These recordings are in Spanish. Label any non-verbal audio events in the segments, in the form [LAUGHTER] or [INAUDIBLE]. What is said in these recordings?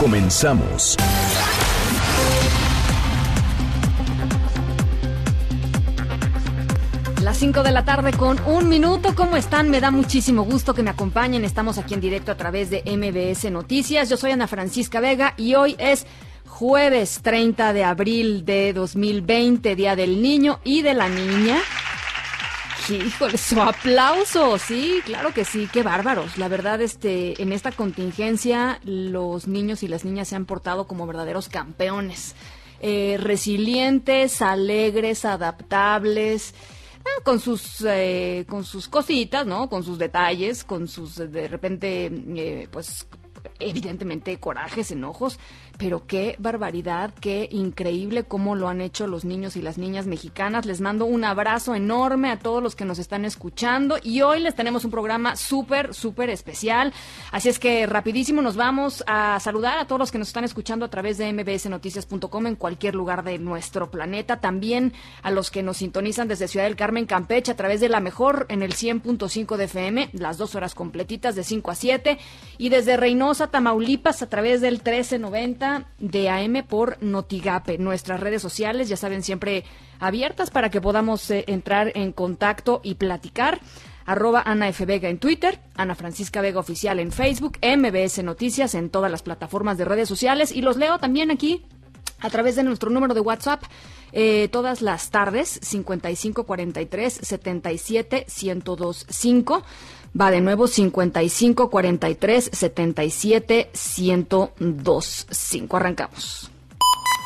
Comenzamos. Las 5 de la tarde con un minuto. ¿Cómo están? Me da muchísimo gusto que me acompañen. Estamos aquí en directo a través de MBS Noticias. Yo soy Ana Francisca Vega y hoy es jueves 30 de abril de 2020, Día del Niño y de la Niña. Híjole, su aplauso, sí, claro que sí, qué bárbaros. La verdad, este, en esta contingencia, los niños y las niñas se han portado como verdaderos campeones. Eh, resilientes, alegres, adaptables, ah, con sus eh, con sus cositas, ¿no? Con sus detalles, con sus de repente, eh, pues evidentemente corajes, enojos, pero qué barbaridad, qué increíble cómo lo han hecho los niños y las niñas mexicanas. Les mando un abrazo enorme a todos los que nos están escuchando y hoy les tenemos un programa súper, súper especial. Así es que rapidísimo nos vamos a saludar a todos los que nos están escuchando a través de mbsnoticias.com en cualquier lugar de nuestro planeta. También a los que nos sintonizan desde Ciudad del Carmen, Campeche, a través de la mejor en el 100.5 de FM, las dos horas completitas de 5 a 7 y desde Reynosa, Tamaulipas, a través del 1390 de AM por Notigape. Nuestras redes sociales, ya saben, siempre abiertas para que podamos eh, entrar en contacto y platicar. Arroba Ana F. Vega en Twitter, Ana Francisca Vega Oficial en Facebook, MBS Noticias en todas las plataformas de redes sociales y los leo también aquí a través de nuestro número de WhatsApp eh, todas las tardes 5543 77 1025 Va de nuevo 55 43 77 102 5. Arrancamos.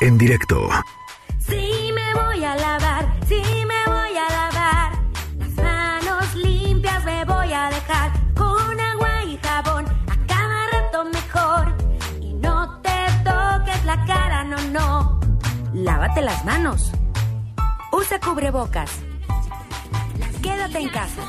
En directo. Sí me voy a lavar, sí me voy a lavar. Las manos limpias me voy a dejar con agua y jabón a cada rato mejor. Y no te toques la cara, no, no. Lávate las manos. Usa cubrebocas. Quédate en casa.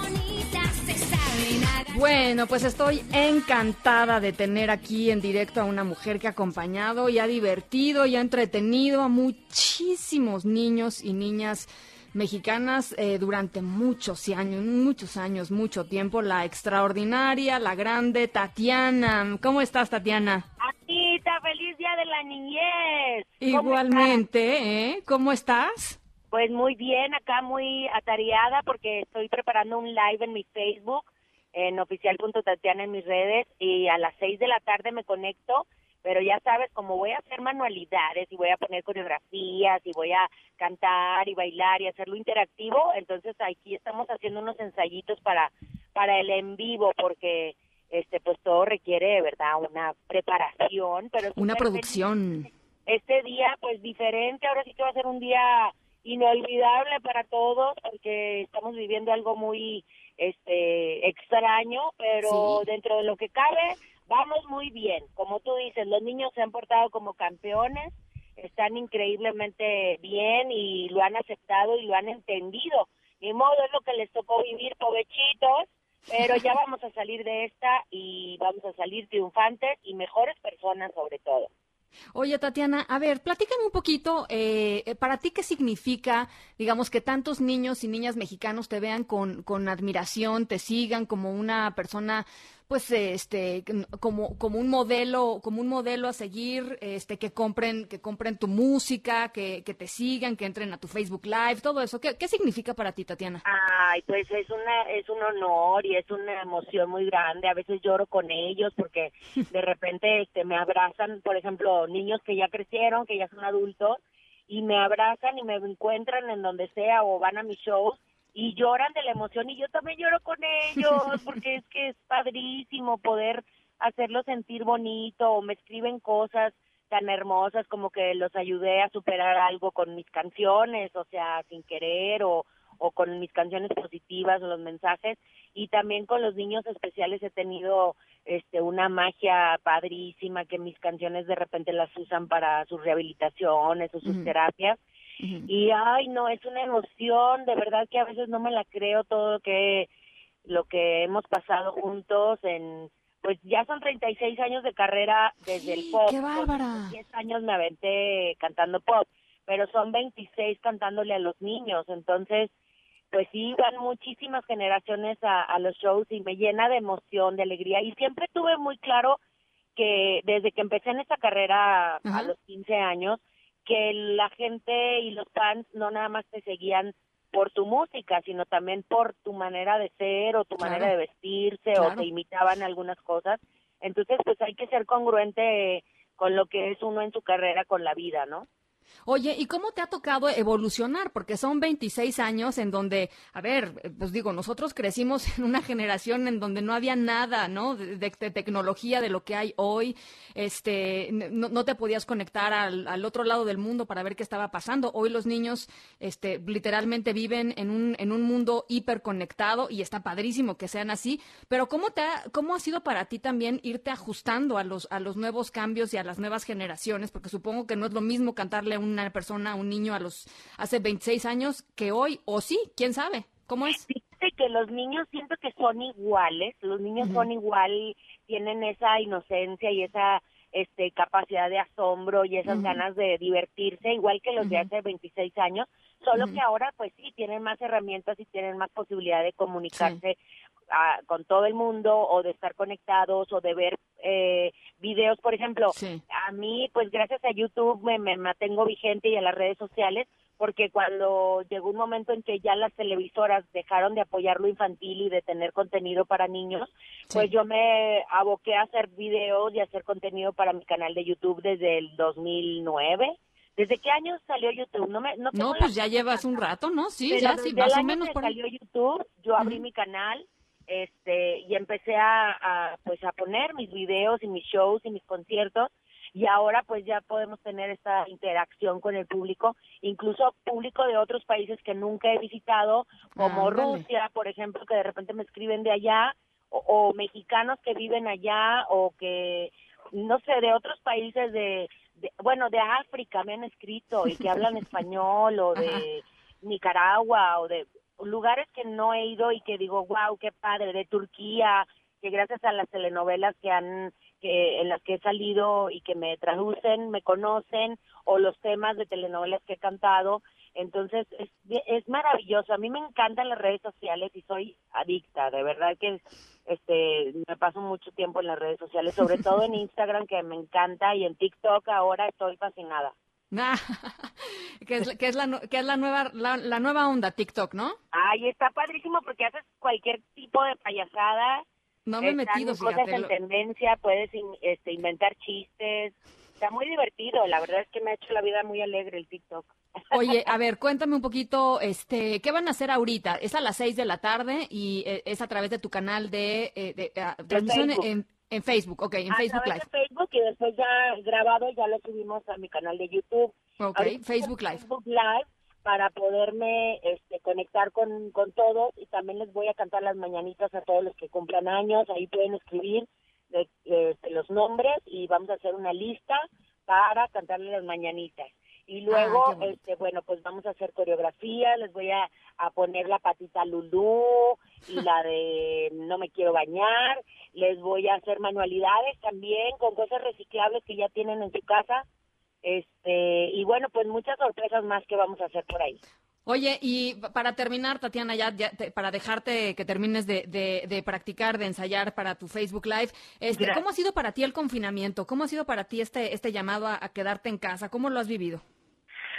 Bueno, pues estoy encantada de tener aquí en directo a una mujer que ha acompañado y ha divertido y ha entretenido a muchísimos niños y niñas mexicanas eh, durante muchos años, muchos años, mucho tiempo. La extraordinaria, la grande Tatiana. ¿Cómo estás, Tatiana? Anita, feliz día de la niñez. Igualmente, ¿eh? ¿Cómo estás? Pues muy bien, acá muy atareada porque estoy preparando un live en mi Facebook, en oficial.tatiana en mis redes, y a las seis de la tarde me conecto, pero ya sabes, como voy a hacer manualidades y voy a poner coreografías y voy a cantar y bailar y hacerlo interactivo, entonces aquí estamos haciendo unos ensayitos para, para el en vivo porque este pues todo requiere, ¿verdad? Una preparación, pero... Una producción. Este día pues diferente, ahora sí que va a ser un día inolvidable para todos porque estamos viviendo algo muy este extraño, pero dentro de lo que cabe vamos muy bien. Como tú dices, los niños se han portado como campeones, están increíblemente bien y lo han aceptado y lo han entendido. Ni modo es lo que les tocó vivir, pobrecitos, pero ya [LAUGHS] vamos a salir de esta y vamos a salir triunfantes y mejores personas sobre todo. Oye, Tatiana, a ver, platícame un poquito, eh, para ti qué significa, digamos, que tantos niños y niñas mexicanos te vean con, con admiración, te sigan como una persona pues este como como un modelo como un modelo a seguir este que compren que compren tu música que, que te sigan que entren a tu Facebook Live todo eso. Qué, qué significa para ti Tatiana ay pues es una es un honor y es una emoción muy grande. A veces lloro con ellos porque [LAUGHS] de repente este me abrazan por ejemplo niños que ya crecieron que ya son adultos y me abrazan y me encuentran en donde sea o van a mis shows y lloran de la emoción y yo también lloro con ellos [LAUGHS] porque es que es padrísimo poder hacerlos sentir bonito o me escriben cosas tan hermosas como que los ayudé a superar algo con mis canciones, o sea, sin querer o o con mis canciones positivas o los mensajes y también con los niños especiales he tenido este una magia padrísima que mis canciones de repente las usan para sus rehabilitaciones o sus terapias y ay no es una emoción de verdad que a veces no me la creo todo lo que lo que hemos pasado juntos en pues ya son 36 años de carrera desde el pop. ¡Qué bárbara! 10 años me aventé cantando pop, pero son 26 cantándole a los niños, entonces pues sí, van muchísimas generaciones a, a los shows y me llena de emoción, de alegría y siempre tuve muy claro que desde que empecé en esta carrera a los 15 años, que la gente y los fans no nada más te seguían por tu música, sino también por tu manera de ser o tu manera de vestirse o te imitaban algunas cosas. Entonces, pues hay que ser congruente con lo que es uno en su carrera, con la vida, ¿no? Oye, ¿y cómo te ha tocado evolucionar? Porque son 26 años en donde, a ver, pues digo, nosotros crecimos [LAUGHS] en una generación en donde no había nada, ¿no? De, tecnología de lo que hay hoy. Este, no, te podías conectar al, otro lado del mundo para ver qué estaba pasando. Hoy los niños, este, literalmente viven en un, en un mundo hiperconectado y está padrísimo que sean así. Pero ¿cómo te ha, cómo ha sido para ti también irte ajustando a los, a los nuevos cambios y a las nuevas generaciones? Porque supongo que no es lo mismo cantarle una persona, un niño a los hace 26 años que hoy, o sí, quién sabe, ¿cómo es? Fíjate que los niños siento que son iguales, los niños son igual, tienen esa inocencia y esa este capacidad de asombro y esas ganas de divertirse, igual que los de hace 26 años, solo que ahora pues sí tienen más herramientas y tienen más posibilidad de comunicarse con todo el mundo o de estar conectados o de ver eh, videos, por ejemplo, a mí pues gracias a YouTube me, me mantengo vigente y a las redes sociales porque cuando llegó un momento en que ya las televisoras dejaron de apoyar lo infantil y de tener contenido para niños, pues yo me aboqué a hacer videos y a hacer contenido para mi canal de YouTube desde el 2009. ¿Desde qué año salió YouTube? No, me, no, pues ya llevas un rato, ¿no? Sí, ya sí, más o menos. por... salió YouTube, yo abrí mi canal este y empecé a, pues a poner mis videos y mis shows y mis conciertos y ahora pues ya podemos tener esta interacción con el público, incluso público de otros países que nunca he visitado, como Rusia, por ejemplo, que de repente me escriben de allá, o, mexicanos que viven allá, o que, no sé, de otros países de, bueno, de África me han escrito y que hablan [LAUGHS] español, o de Nicaragua, o de, lugares que no he ido y que digo, wow, qué padre, de Turquía, que gracias a las telenovelas que han que en las que he salido y que me traducen, me conocen o los temas de telenovelas que he cantado, entonces es, es maravilloso. A mí me encantan las redes sociales y soy adicta, de verdad que este me paso mucho tiempo en las redes sociales, sobre todo en [LAUGHS] Instagram que me encanta y en TikTok ahora estoy fascinada. [LAUGHS] que es, que es, la, que es la, nueva, la, nueva onda TikTok, ¿no? Ay, está padrísimo porque haces cualquier tipo de payasada. No me he metido, cosas en tendencia, puedes este, inventar chistes. Está muy divertido, la verdad es que me ha hecho la vida muy alegre el TikTok. [LAUGHS] Oye, a ver, cuéntame un poquito, este, ¿qué van a hacer ahorita? Es a las 6 de la tarde y eh, es a través de tu canal de, eh, de, ah, transmisión en, en Facebook, ok, en Facebook Live. Facebook y después ya grabado ya lo subimos a mi canal de YouTube. Ok, Facebook Live. Facebook Live para poderme este, conectar con, con todos y también les voy a cantar las mañanitas a todos los que cumplan años, ahí pueden escribir de, este, los nombres y vamos a hacer una lista para cantarles las mañanitas. Y luego, ah, este, bueno, pues vamos a hacer coreografía, les voy a, a poner la patita Lulú y la [LAUGHS] de no me quiero bañar, les voy a hacer manualidades también con cosas reciclables que ya tienen en su casa, este, y bueno, pues muchas sorpresas más que vamos a hacer por ahí. Oye, y para terminar, Tatiana, ya, para dejarte que termines de, de, practicar, de ensayar para tu Facebook Live, este, ¿cómo ha sido para ti el confinamiento? ¿Cómo ha sido para ti este, este llamado a quedarte en casa? ¿Cómo lo has vivido?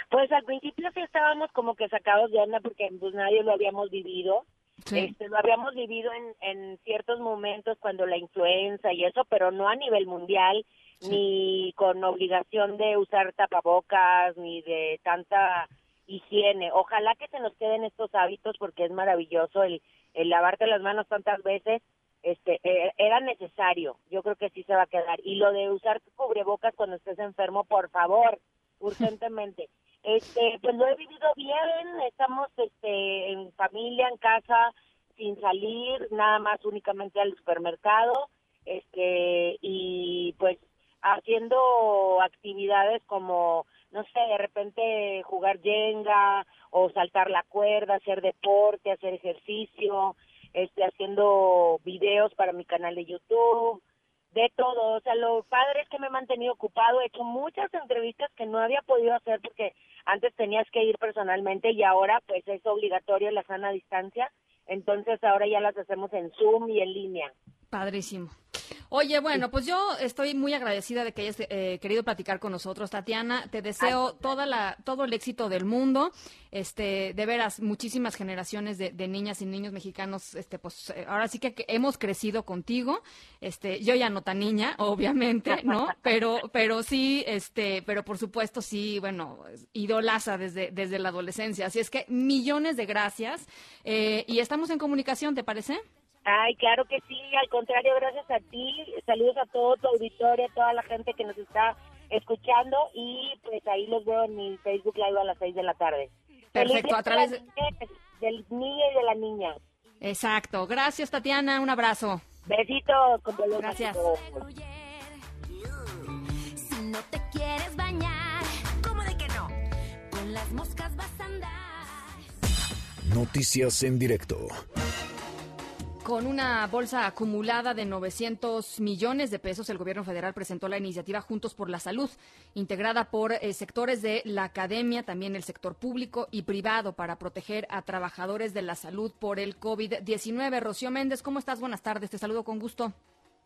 Pues al principio sí estábamos como que sacados de onda porque pues nadie lo habíamos vivido. Este, lo habíamos vivido en, en ciertos momentos cuando la influenza y eso, pero no a nivel mundial, ni con obligación de usar tapabocas, ni de tanta higiene. Ojalá que se nos queden estos hábitos porque es maravilloso el, el lavarte las manos tantas veces. Este, e, era necesario, yo creo que sí se va a quedar. Y lo de usar cubrebocas cuando estés enfermo, por favor, [LAUGHS] urgentemente. Este, pues lo he vivido bien, estamos este, en familia, en casa, sin salir, nada más únicamente al supermercado. este y pues haciendo actividades como no sé, de repente jugar yenga o saltar la cuerda, hacer deporte, hacer ejercicio, este haciendo videos para mi canal de YouTube, de todo, o sea, lo padre es que me he mantenido ocupado, he hecho muchas entrevistas que no había podido hacer porque antes tenías que ir personalmente y ahora pues es obligatorio la sana distancia, entonces ahora ya las hacemos en Zoom y en línea. Padrísimo. Oye, bueno, pues yo estoy muy agradecida de que hayas eh, querido platicar con nosotros, Tatiana. Te deseo toda la, todo el éxito del mundo. Este, de veras, muchísimas generaciones de, niñas y niños mexicanos, este, pues eh, ahora sí que, hemos crecido contigo. Este, yo ya no tan niña, [LAUGHS] obviamente, ¿no? Pero, pero sí, este, pero por supuesto sí, bueno, idolaza desde, desde la adolescencia. Así es que millones de gracias. Eh, y estamos en comunicación, ¿te parece? Ay, claro que sí, al contrario, gracias a ti. Saludos a todo tu auditorio, a toda la gente que nos está escuchando y pues ahí los veo en mi Facebook Live a las 6 de la tarde. Perfecto, a través de... del niño y de la niña. Exacto. Gracias, Tatiana. Un abrazo. Besitos. Gracias. Si no te quieres bañar, ¿cómo de que no? Con las moscas vas a andar. Noticias en directo. Con una bolsa acumulada de 900 millones de pesos, el gobierno federal presentó la iniciativa Juntos por la Salud, integrada por eh, sectores de la academia, también el sector público y privado, para proteger a trabajadores de la salud por el COVID-19. Rocío Méndez, ¿cómo estás? Buenas tardes, te saludo con gusto.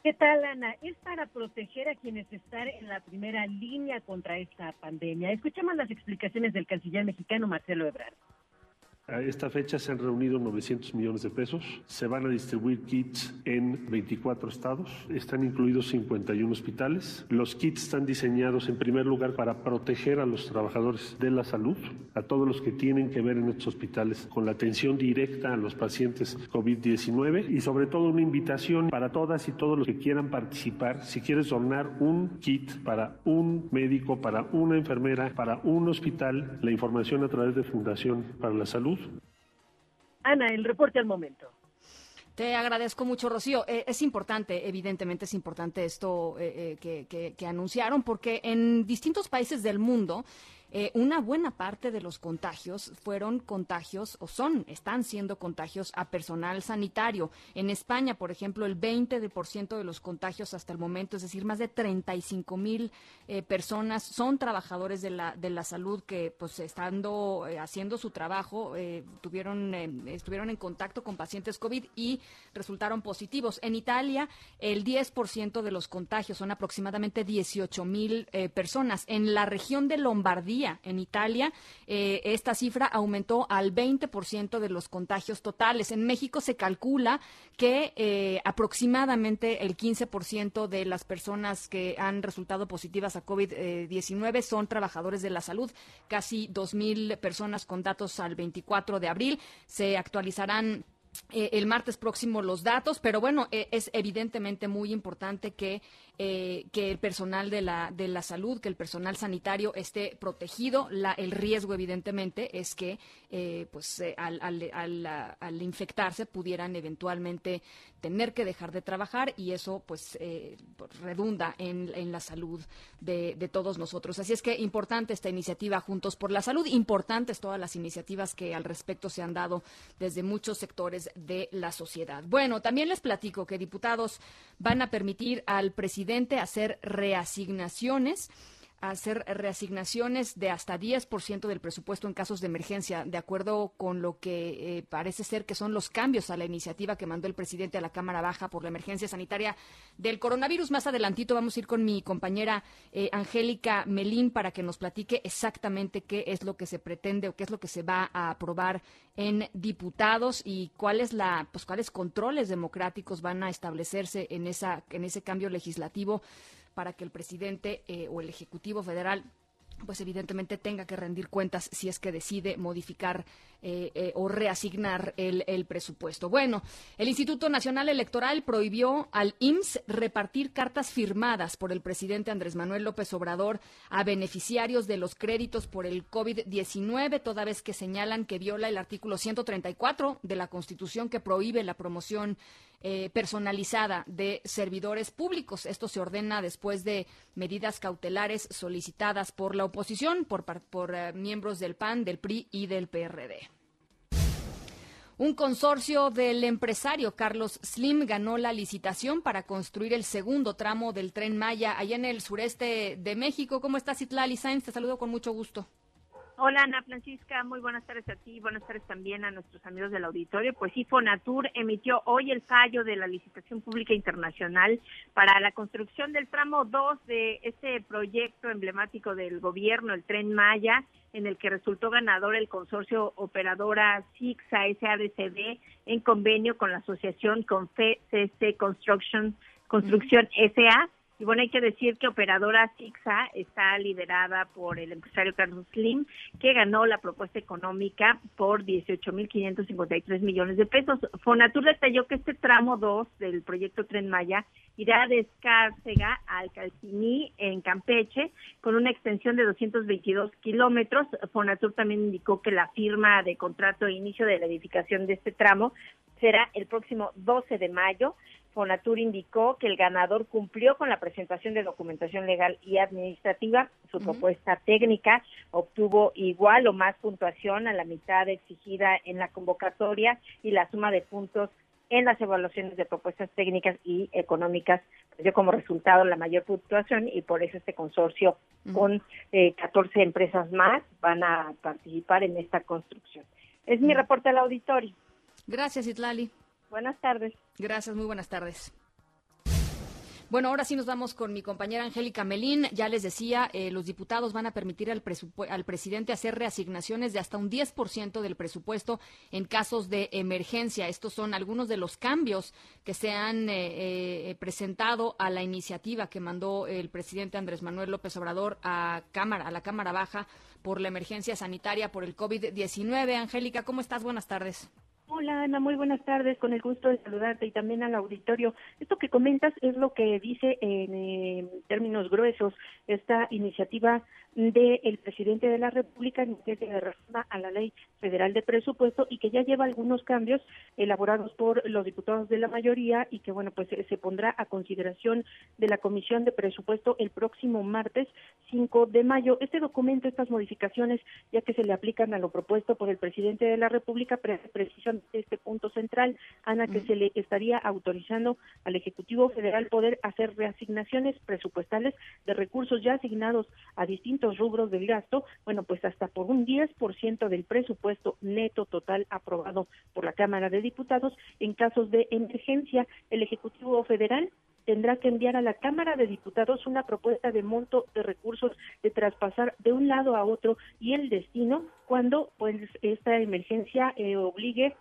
¿Qué tal, Ana? Es para proteger a quienes están en la primera línea contra esta pandemia. Escuchemos las explicaciones del canciller mexicano Marcelo Ebrard. A esta fecha se han reunido 900 millones de pesos. Se van a distribuir kits en 24 estados. Están incluidos 51 hospitales. Los kits están diseñados en primer lugar para proteger a los trabajadores de la salud, a todos los que tienen que ver en estos hospitales con la atención directa a los pacientes COVID-19 y sobre todo una invitación para todas y todos los que quieran participar. Si quieres donar un kit para un médico, para una enfermera, para un hospital, la información a través de Fundación para la Salud Ana, el reporte al momento. Te agradezco mucho, Rocío. Eh, es importante, evidentemente es importante esto eh, eh, que, anunciaron, porque en distintos países del mundo eh, una buena parte de los contagios fueron contagios o son, están siendo contagios a personal sanitario. En España, por ejemplo, el 20% de los contagios hasta el momento, es decir, más de 35 mil eh, personas son trabajadores de la, de la salud que, pues, estando eh, haciendo su trabajo, tuvieron, estuvieron en contacto con pacientes COVID y resultaron positivos. En Italia, el 10% de los contagios son aproximadamente 18 mil personas. En la región de Lombardía, en Italia, eh, esta cifra aumentó al 20% de los contagios totales. En México se calcula que eh, aproximadamente el 15% de las personas que han resultado positivas a COVID-19 son trabajadores de la salud. Casi 2.000 personas con datos al 24 de abril. Se actualizarán eh, el martes próximo los datos, pero bueno, es evidentemente muy importante que eh, que el personal de la, de la salud, que el personal sanitario esté protegido. El riesgo, evidentemente, es que eh, pues, eh, al, al, al, infectarse pudieran eventualmente tener que dejar de trabajar y eso pues redunda en, en, la salud de, de, todos nosotros. Así es que importante esta iniciativa Juntos por la Salud, importantes todas las iniciativas que al respecto se han dado desde muchos sectores de la sociedad. Bueno, también les platico que diputados van a permitir al presidente hacer reasignaciones hacer reasignaciones de hasta 10% del presupuesto en casos de emergencia, de acuerdo con lo que eh, parece ser que son los cambios a la iniciativa que mandó el presidente a la Cámara Baja por la emergencia sanitaria del coronavirus. Más adelantito vamos a ir con mi compañera eh, Angélica Melín para que nos platique exactamente qué es lo que se pretende o qué es lo que se va a aprobar en diputados y cuáles la pues cuáles controles democráticos van a establecerse en esa en ese cambio legislativo para que el presidente eh, o el Ejecutivo Federal pues evidentemente tenga que rendir cuentas si es que decide modificar eh, eh, o reasignar el, el, presupuesto. Bueno, el Instituto Nacional Electoral prohibió al IMSS repartir cartas firmadas por el presidente Andrés Manuel López Obrador a beneficiarios de los créditos por el COVID-19, toda vez que señalan que viola el artículo 134 de la Constitución que prohíbe la promoción eh, personalizada de servidores públicos. Esto se ordena después de medidas cautelares solicitadas por la oposición, por, por eh, miembros del PAN, del PRI y del PRD. Un consorcio del empresario Carlos Slim ganó la licitación para construir el segundo tramo del tren Maya allá en el sureste de México. ¿Cómo estás, Itlali Sainz? Te saludo con mucho gusto. Hola Ana Francisca, muy buenas tardes a ti, buenas tardes también a nuestros amigos del auditorio. Pues sí, Fonatur emitió hoy el fallo de la licitación pública internacional para la construcción del tramo 2 de este proyecto emblemático del gobierno, el Tren Maya, en el que resultó ganador el consorcio operadora SIXA SADCB en convenio con la asociación CC Construction, Construcción SA y bueno, hay que decir que Operadora Sixa está liderada por el empresario Carlos Slim, que ganó la propuesta económica por 18.553 millones de pesos. Fonatur detalló que este tramo 2 del proyecto Tren Maya irá de Escárcega al Calciní en Campeche con una extensión de 222 kilómetros. Fonatur también indicó que la firma de contrato de inicio de la edificación de este tramo será el próximo 12 de mayo. Fonatur indicó que el ganador cumplió con la presentación de documentación legal y administrativa. Su propuesta técnica obtuvo igual o más puntuación a la mitad exigida en la convocatoria y la suma de puntos en las evaluaciones de propuestas técnicas y económicas pues, dio como resultado la mayor puntuación y por eso este consorcio con eh, 14 empresas más van a participar en esta construcción. Es mi reporte al auditorio. Gracias, Itlali. Buenas tardes. Gracias, muy buenas tardes. Bueno, ahora sí nos vamos con mi compañera Angélica Melín. Ya les decía, eh, los diputados van a permitir al, al, presidente hacer reasignaciones de hasta un 10% del presupuesto en casos de emergencia. Estos son algunos de los cambios que se han eh, eh, presentado a la iniciativa que mandó el presidente Andrés Manuel López Obrador a Cámara, a la Cámara Baja por la emergencia sanitaria por el COVID-19. Angélica, ¿cómo estás? Buenas tardes. Hola Ana, muy buenas tardes, con el gusto de saludarte y también al auditorio. Esto que comentas es lo que dice en eh, términos gruesos esta iniciativa del presidente de la República en materia de reforma a la ley federal de presupuesto y que ya lleva algunos cambios elaborados por los diputados de la mayoría y que bueno pues se pondrá a consideración de la Comisión de Presupuesto el próximo martes 5 de mayo. Este documento, estas modificaciones, ya que se le aplican a lo propuesto por el presidente de la República, precisan este punto central, Ana, que se le estaría autorizando al Ejecutivo Federal poder hacer reasignaciones presupuestales de recursos ya asignados a distintos rubros del gasto, bueno, pues hasta por un 10% del presupuesto neto total aprobado por la Cámara de Diputados en casos de emergencia. El Ejecutivo Federal tendrá que enviar a la Cámara de Diputados una propuesta de monto de recursos de traspasar de un lado a otro y el destino cuando pues esta emergencia eh, obligue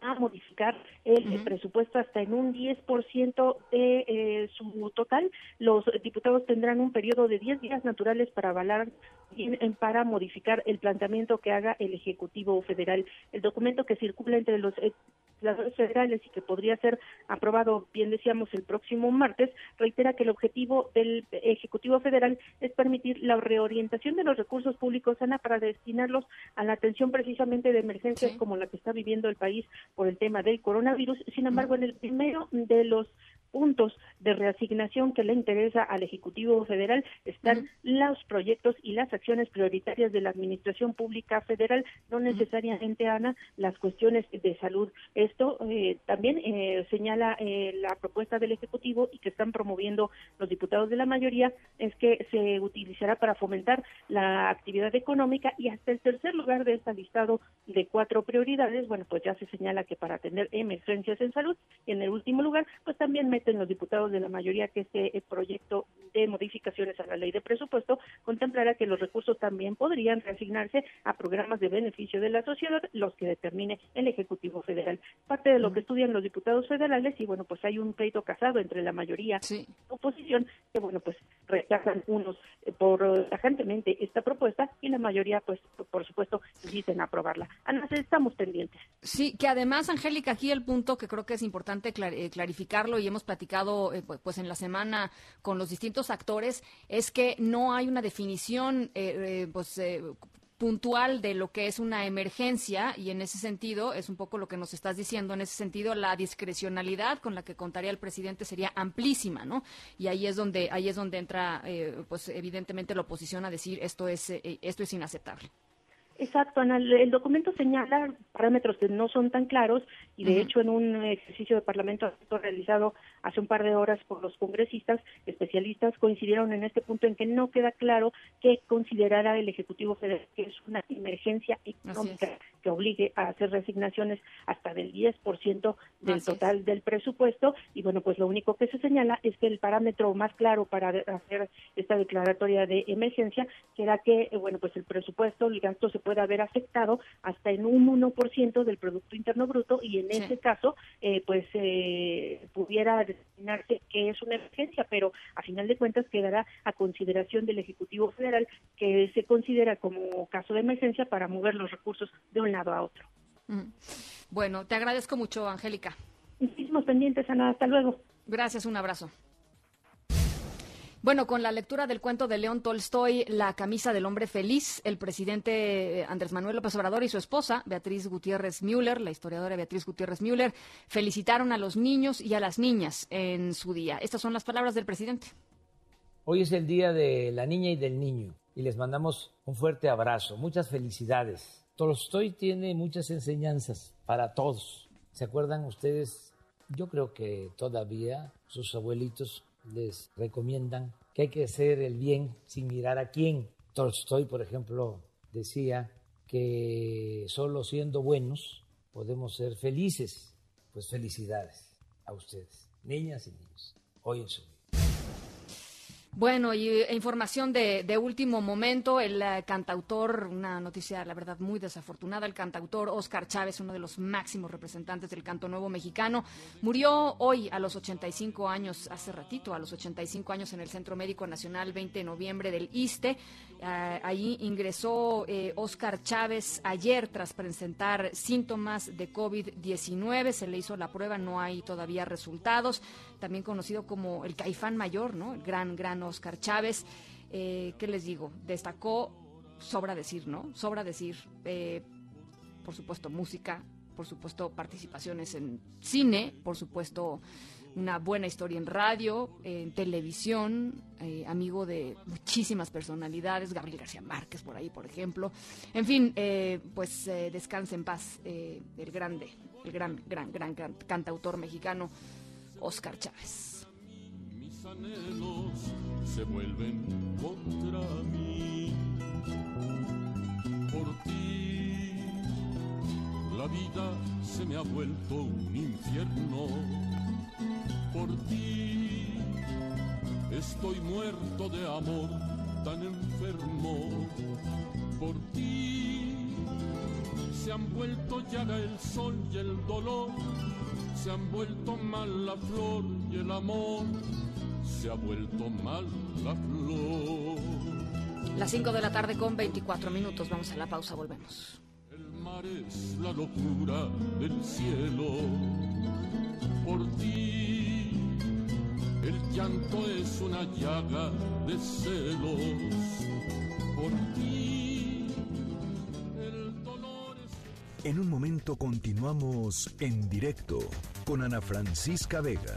a modificar el, presupuesto hasta en un 10% de eh, su total. Los diputados tendrán un periodo de 10 días naturales para avalar para modificar el planteamiento que haga el Ejecutivo Federal. El documento que circula entre los legisladores federales y que podría ser aprobado, bien decíamos, el próximo martes, reitera que el objetivo del Ejecutivo Federal es permitir la reorientación de los recursos públicos, Ana, para destinarlos a la atención precisamente de emergencias como la que está viviendo el país por el tema del coronavirus. Sin embargo, en el primero de los puntos de reasignación que le interesa al Ejecutivo Federal están los proyectos y las acciones prioritarias de la Administración Pública Federal, no necesariamente, Ana, las cuestiones de salud. Esto eh, también eh, señala eh, la propuesta del Ejecutivo y que están promoviendo los diputados de la mayoría, es que se utilizará para fomentar la actividad económica y hasta el tercer lugar de este listado de cuatro prioridades, bueno, pues ya se señala que para atender emergencias en salud y en el último lugar, pues también en los diputados de la mayoría que este eh, proyecto de modificaciones a la ley de presupuesto contemplará que los recursos también podrían reasignarse a programas de beneficio de la sociedad, los que determine el Ejecutivo Federal. Parte de lo que estudian los diputados federales y bueno, pues hay un pleito casado entre la mayoría y la oposición que bueno, pues rechazan unos eh, por tajantemente esta propuesta y la mayoría pues por supuesto dicen aprobarla. Ana, estamos pendientes. Sí, que además Angélica aquí el punto que creo que es importante eh, clarificarlo y hemos platicado eh, pues en la semana con los distintos actores es que no hay una definición eh, eh, pues puntual de lo que es una emergencia y en ese sentido es un poco lo que nos estás diciendo en ese sentido la discrecionalidad con la que contaría el presidente sería amplísima no y ahí es donde ahí es donde entra eh, pues evidentemente la oposición a decir esto es eh, esto es inaceptable Exacto, Ana. El documento señala parámetros que no son tan claros y de hecho en un ejercicio de parlamento realizado hace un par de horas por los congresistas, especialistas coincidieron en este punto en que no queda claro qué considerará el Ejecutivo Federal que es una emergencia económica que obligue a hacer resignaciones hasta del 10% del total del presupuesto. Y bueno, pues lo único que se señala es que el parámetro más claro para hacer esta declaratoria de emergencia será que eh, bueno, pues el presupuesto, el gasto se puede haber afectado hasta en un 1% del Producto Interno Bruto y en ese caso, eh, pues eh, pudiera determinarse que es una emergencia, pero a final de cuentas quedará a consideración del Ejecutivo Federal que se considera como caso de emergencia para mover los recursos de un lado a otro. Bueno, te agradezco mucho, Angélica. Muchísimos pendientes, Ana. Hasta luego. Gracias, un abrazo. Bueno, con la lectura del cuento de León Tolstoy, La camisa del hombre feliz, el presidente eh, Andrés Manuel López Obrador y su esposa, Beatriz Gutiérrez Müller, la historiadora Beatriz Gutiérrez Müller, felicitaron a los niños y a las niñas en su día. Estas son las palabras del presidente. Hoy es el día de la niña y del niño y les mandamos un fuerte abrazo, muchas felicidades. Tolstoy tiene muchas enseñanzas para todos. ¿Se acuerdan ustedes? Yo creo que todavía sus abuelitos les recomiendan que hay que hacer el bien sin mirar a quién. Tolstoy, por ejemplo, decía que solo siendo buenos podemos ser felices. Pues felicidades a ustedes, niñas y niños, hoy en su vida. Bueno, y eh, información de, último momento, el eh, cantautor, una noticia, la verdad, muy desafortunada, el cantautor Oscar Chávez, uno de los máximos representantes del canto nuevo mexicano, murió hoy a los 85 años, hace ratito, a los 85 años en el Centro Médico Nacional, 20 de noviembre del ISTE. Uh, ahí ingresó Oscar Chávez ayer tras presentar síntomas de COVID-19, se le hizo la prueba, no hay todavía resultados, también conocido como el caifán mayor, ¿no? El gran, gran Oscar Chávez. Eh, ¿Qué les digo? Destacó, sobra decir, ¿no? Sobra decir, eh, por supuesto, música, por supuesto, participaciones en cine, por supuesto, una buena historia en radio, en televisión, eh, amigo de muchísimas personalidades, Gabriel García Márquez por ahí, por ejemplo. En fin, pues eh, descanse en paz el grande, el gran, gran, gran, cantautor mexicano, Oscar Chávez. Mis se vuelven contra mí. Por ti, la vida se me ha vuelto un infierno. Por ti, estoy muerto de amor, tan enfermo. Por ti, se han vuelto llaga el sol y el dolor. Se han vuelto mal la flor y el amor se ha vuelto mal la flor. Las 5 de la tarde con 24 minutos. Vamos a la pausa, volvemos. El mar es la locura del cielo. Por ti, el llanto es una llaga de celos. Por ti, el dolor es... En un momento continuamos en directo con Ana Francisca Vega.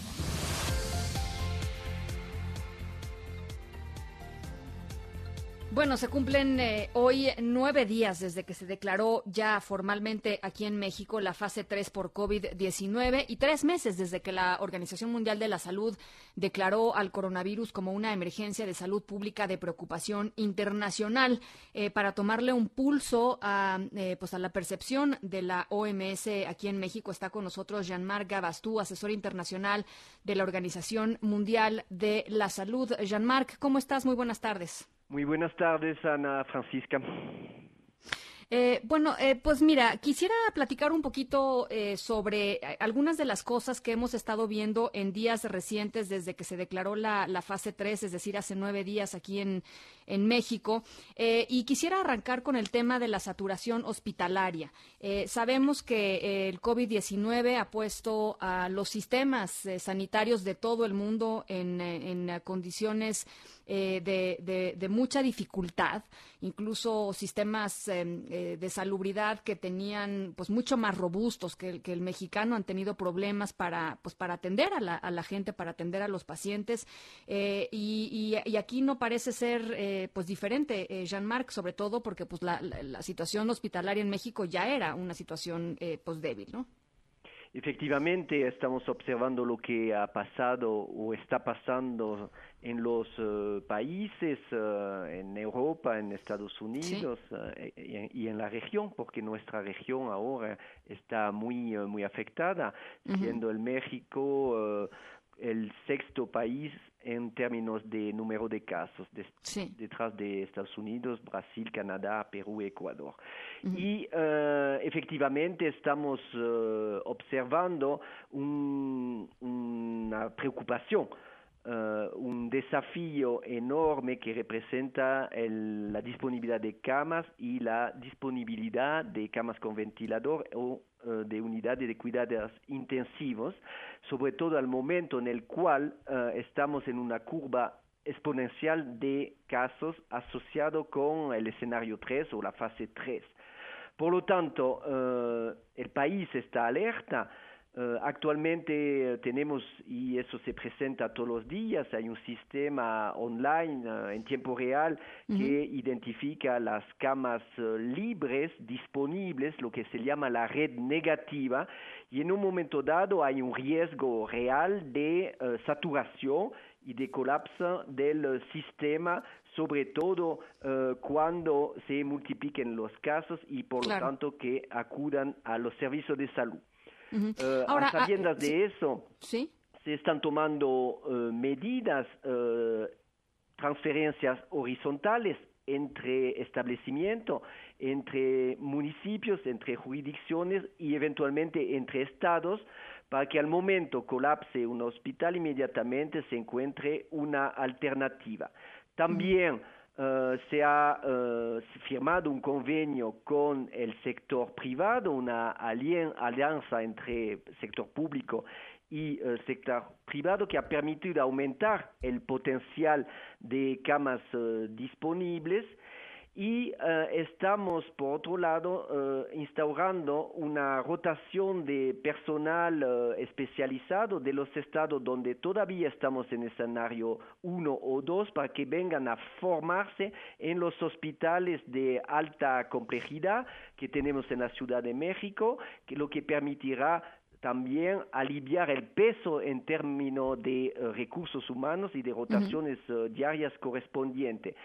Bueno, se cumplen eh, hoy nueve días desde que se declaró ya formalmente aquí en México la fase 3 por COVID-19 y tres meses desde que la Organización Mundial de la Salud declaró al coronavirus como una emergencia de salud pública de preocupación internacional. Eh, para tomarle un pulso a, eh, pues a la percepción de la OMS aquí en México está con nosotros Jean-Marc Gabastú, asesor internacional de la Organización Mundial de la Salud. Jean-Marc, ¿cómo estás? Muy buenas tardes. Muy buenas tardes, Ana Francisca. Eh, bueno, eh, pues mira, quisiera platicar un poquito eh, sobre algunas de las cosas que hemos estado viendo en días recientes desde que se declaró la, fase 3, es decir, hace nueve días aquí en, en México. y quisiera arrancar con el tema de la saturación hospitalaria. sabemos que el COVID-19 ha puesto a los sistemas sanitarios de todo el mundo en, en condiciones eh, de, mucha dificultad, incluso sistemas em, eh, de salubridad que tenían pues mucho más robustos que el, que el mexicano han tenido problemas para pues para atender a la, a la gente, para atender a los pacientes eh, y, y, aquí no parece ser pues diferente, Jean-Marc, sobre todo porque pues la, la, situación hospitalaria en México ya era una situación pues débil, ¿no? Efectivamente, estamos observando lo que ha pasado o está pasando en los uh, países, uh, en Europa, en Estados Unidos sí. uh, y, y, en la región, porque nuestra región ahora está muy, muy afectada, -huh. siendo el México el sexto país en términos de número de casos, de, sí. detrás de Estados Unidos, Brasil, Canadá, Perú, Ecuador. Uh -huh. Y uh, efectivamente estamos uh, observando un, una preocupación Uh, un desafío enorme que representa el, la disponibilidad de camas y la disponibilidad de camas con ventilador o uh, de unidades de cuidados intensivos, sobre todo al momento en el cual uh, estamos en una curva exponencial de casos asociado con el escenario 3 o la fase 3. Por lo tanto, el país está alerta, Uh, actualmente uh, tenemos, y eso se presenta todos los días, hay un sistema online uh, en tiempo real -huh. que identifica las camas libres disponibles, lo que se llama la red negativa, y en un momento dado hay un riesgo real de saturación y de colapso del sistema sobre todo cuando se multipliquen los casos y por claro. lo tanto que acudan a los servicios de salud. Uh -huh. Ahora, a sabiendas uh, de eso, ¿Sí? se están tomando medidas, transferencias horizontales entre establecimientos, entre municipios, entre jurisdicciones y eventualmente entre estados, para que al momento colapse un hospital inmediatamente se encuentre una alternativa. También. Uh, se ha firmado un convenio con el sector privado, una alianza entre sector público y uh, sector privado que ha permitido aumentar el potencial de camas disponibles y uh, estamos, por otro lado, uh, instaurando una rotación de personal uh, especializado de los estados donde todavía estamos en escenario 1 o 2 para que vengan a formarse en los hospitales de alta complejidad que tenemos en la Ciudad de México, que lo que permitirá también aliviar el peso en términos de recursos humanos y de rotaciones -huh. diarias correspondientes.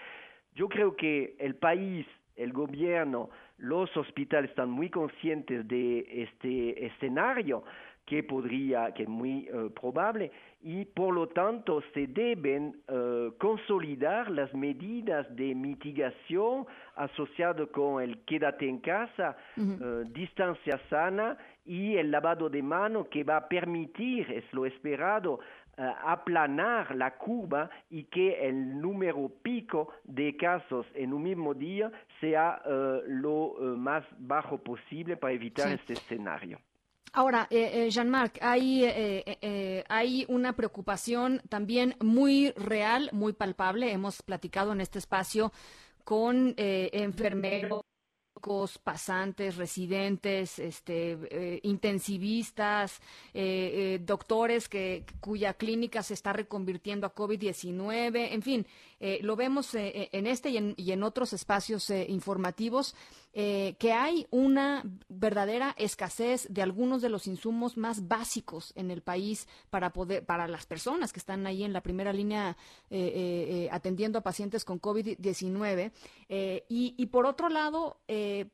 Yo creo que el país, el gobierno, los hospitales están muy conscientes de este escenario que podría, que es muy uh, probable, y por lo tanto se deben uh, consolidar las medidas de mitigación asociadas con el quédate en casa, uh -huh. distancia sana y el lavado de manos que va a permitir, es lo esperado, aplanar la curva y que el número pico de casos en un mismo día sea uh, lo uh, más bajo posible para evitar sí. este escenario. Ahora, eh, eh, Jean-Marc, hay, eh, eh, hay una preocupación también muy real, muy palpable. Hemos platicado en este espacio con eh, enfermeros pasantes, residentes, este, eh, intensivistas, eh, eh, doctores que, cuya clínica se está reconvirtiendo a COVID-19, en fin, eh, lo vemos eh, en este y en, y en otros espacios eh, informativos, que hay una verdadera escasez de algunos de los insumos más básicos en el país para poder, para las personas que están ahí en la primera línea atendiendo a pacientes con COVID-19. Y, y, por otro lado,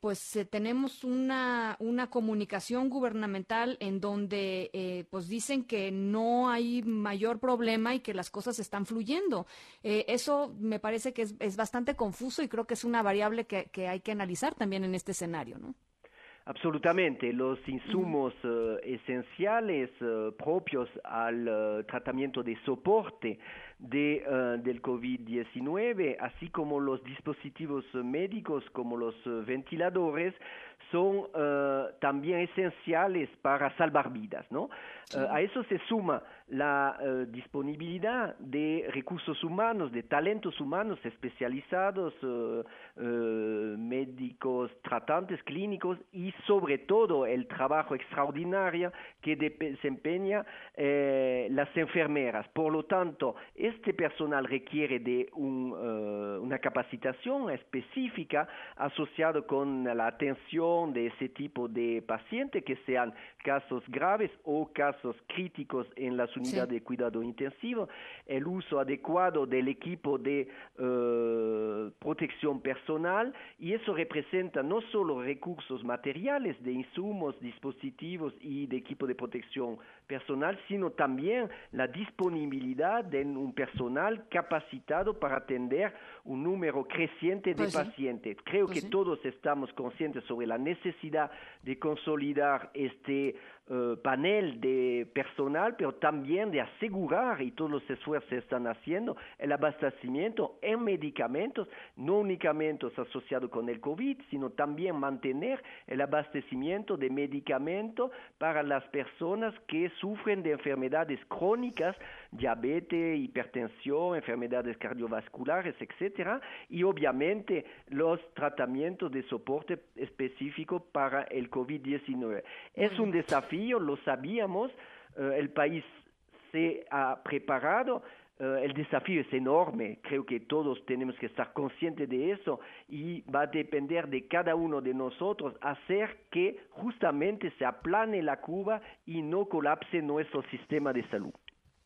pues tenemos una, una comunicación gubernamental en donde pues dicen que no hay mayor problema y que las cosas están fluyendo. eso me parece que es, es, bastante confuso y creo que es una variable que, que hay que analizar también también en este escenario, ¿no? Absolutamente, los insumos uh, esenciales uh, propios al uh, tratamiento de soporte de, del COVID-19, así como los dispositivos médicos como los ventiladores, son también esenciales para salvar vidas. ¿no? a eso se suma la disponibilidad de recursos humanos, de talentos humanos especializados, médicos, tratantes clínicos y sobre todo el trabajo extraordinario que desempeña eh, las enfermeras. Por lo tanto, este personal requiere de un, uh, una capacitación específica asociada con la atención de ese tipo de pacientes que sean casos graves o casos críticos en las unidades sí. de cuidado intensivo, el uso adecuado del equipo de uh, protección personal y eso representa no solo recursos materiales de insumos, dispositivos y de equipo de protección personal, sino también la disponibilidad de un personal capacitado para atender un número creciente de Pues sí. pacientes. Creo Pues que sí. todos estamos conscientes sobre la necesidad de consolidar este eh, panel de personal, pero también de asegurar, y todos los esfuerzos se están haciendo, el abastecimiento en medicamentos, no únicamente asociado con el COVID, sino también mantener el abastecimiento de medicamentos para las personas que sufren de enfermedades crónicas, diabetes, hipertensión, enfermedades cardiovasculares, etcétera, y obviamente los tratamientos de soporte específico para el COVID-19. Es un desafío, lo sabíamos, eh, el país se ha preparado, eh, el desafío es enorme, creo que todos tenemos que estar conscientes de eso y va a depender de cada uno de nosotros hacer que justamente se aplane la curva y no colapse nuestro sistema de salud.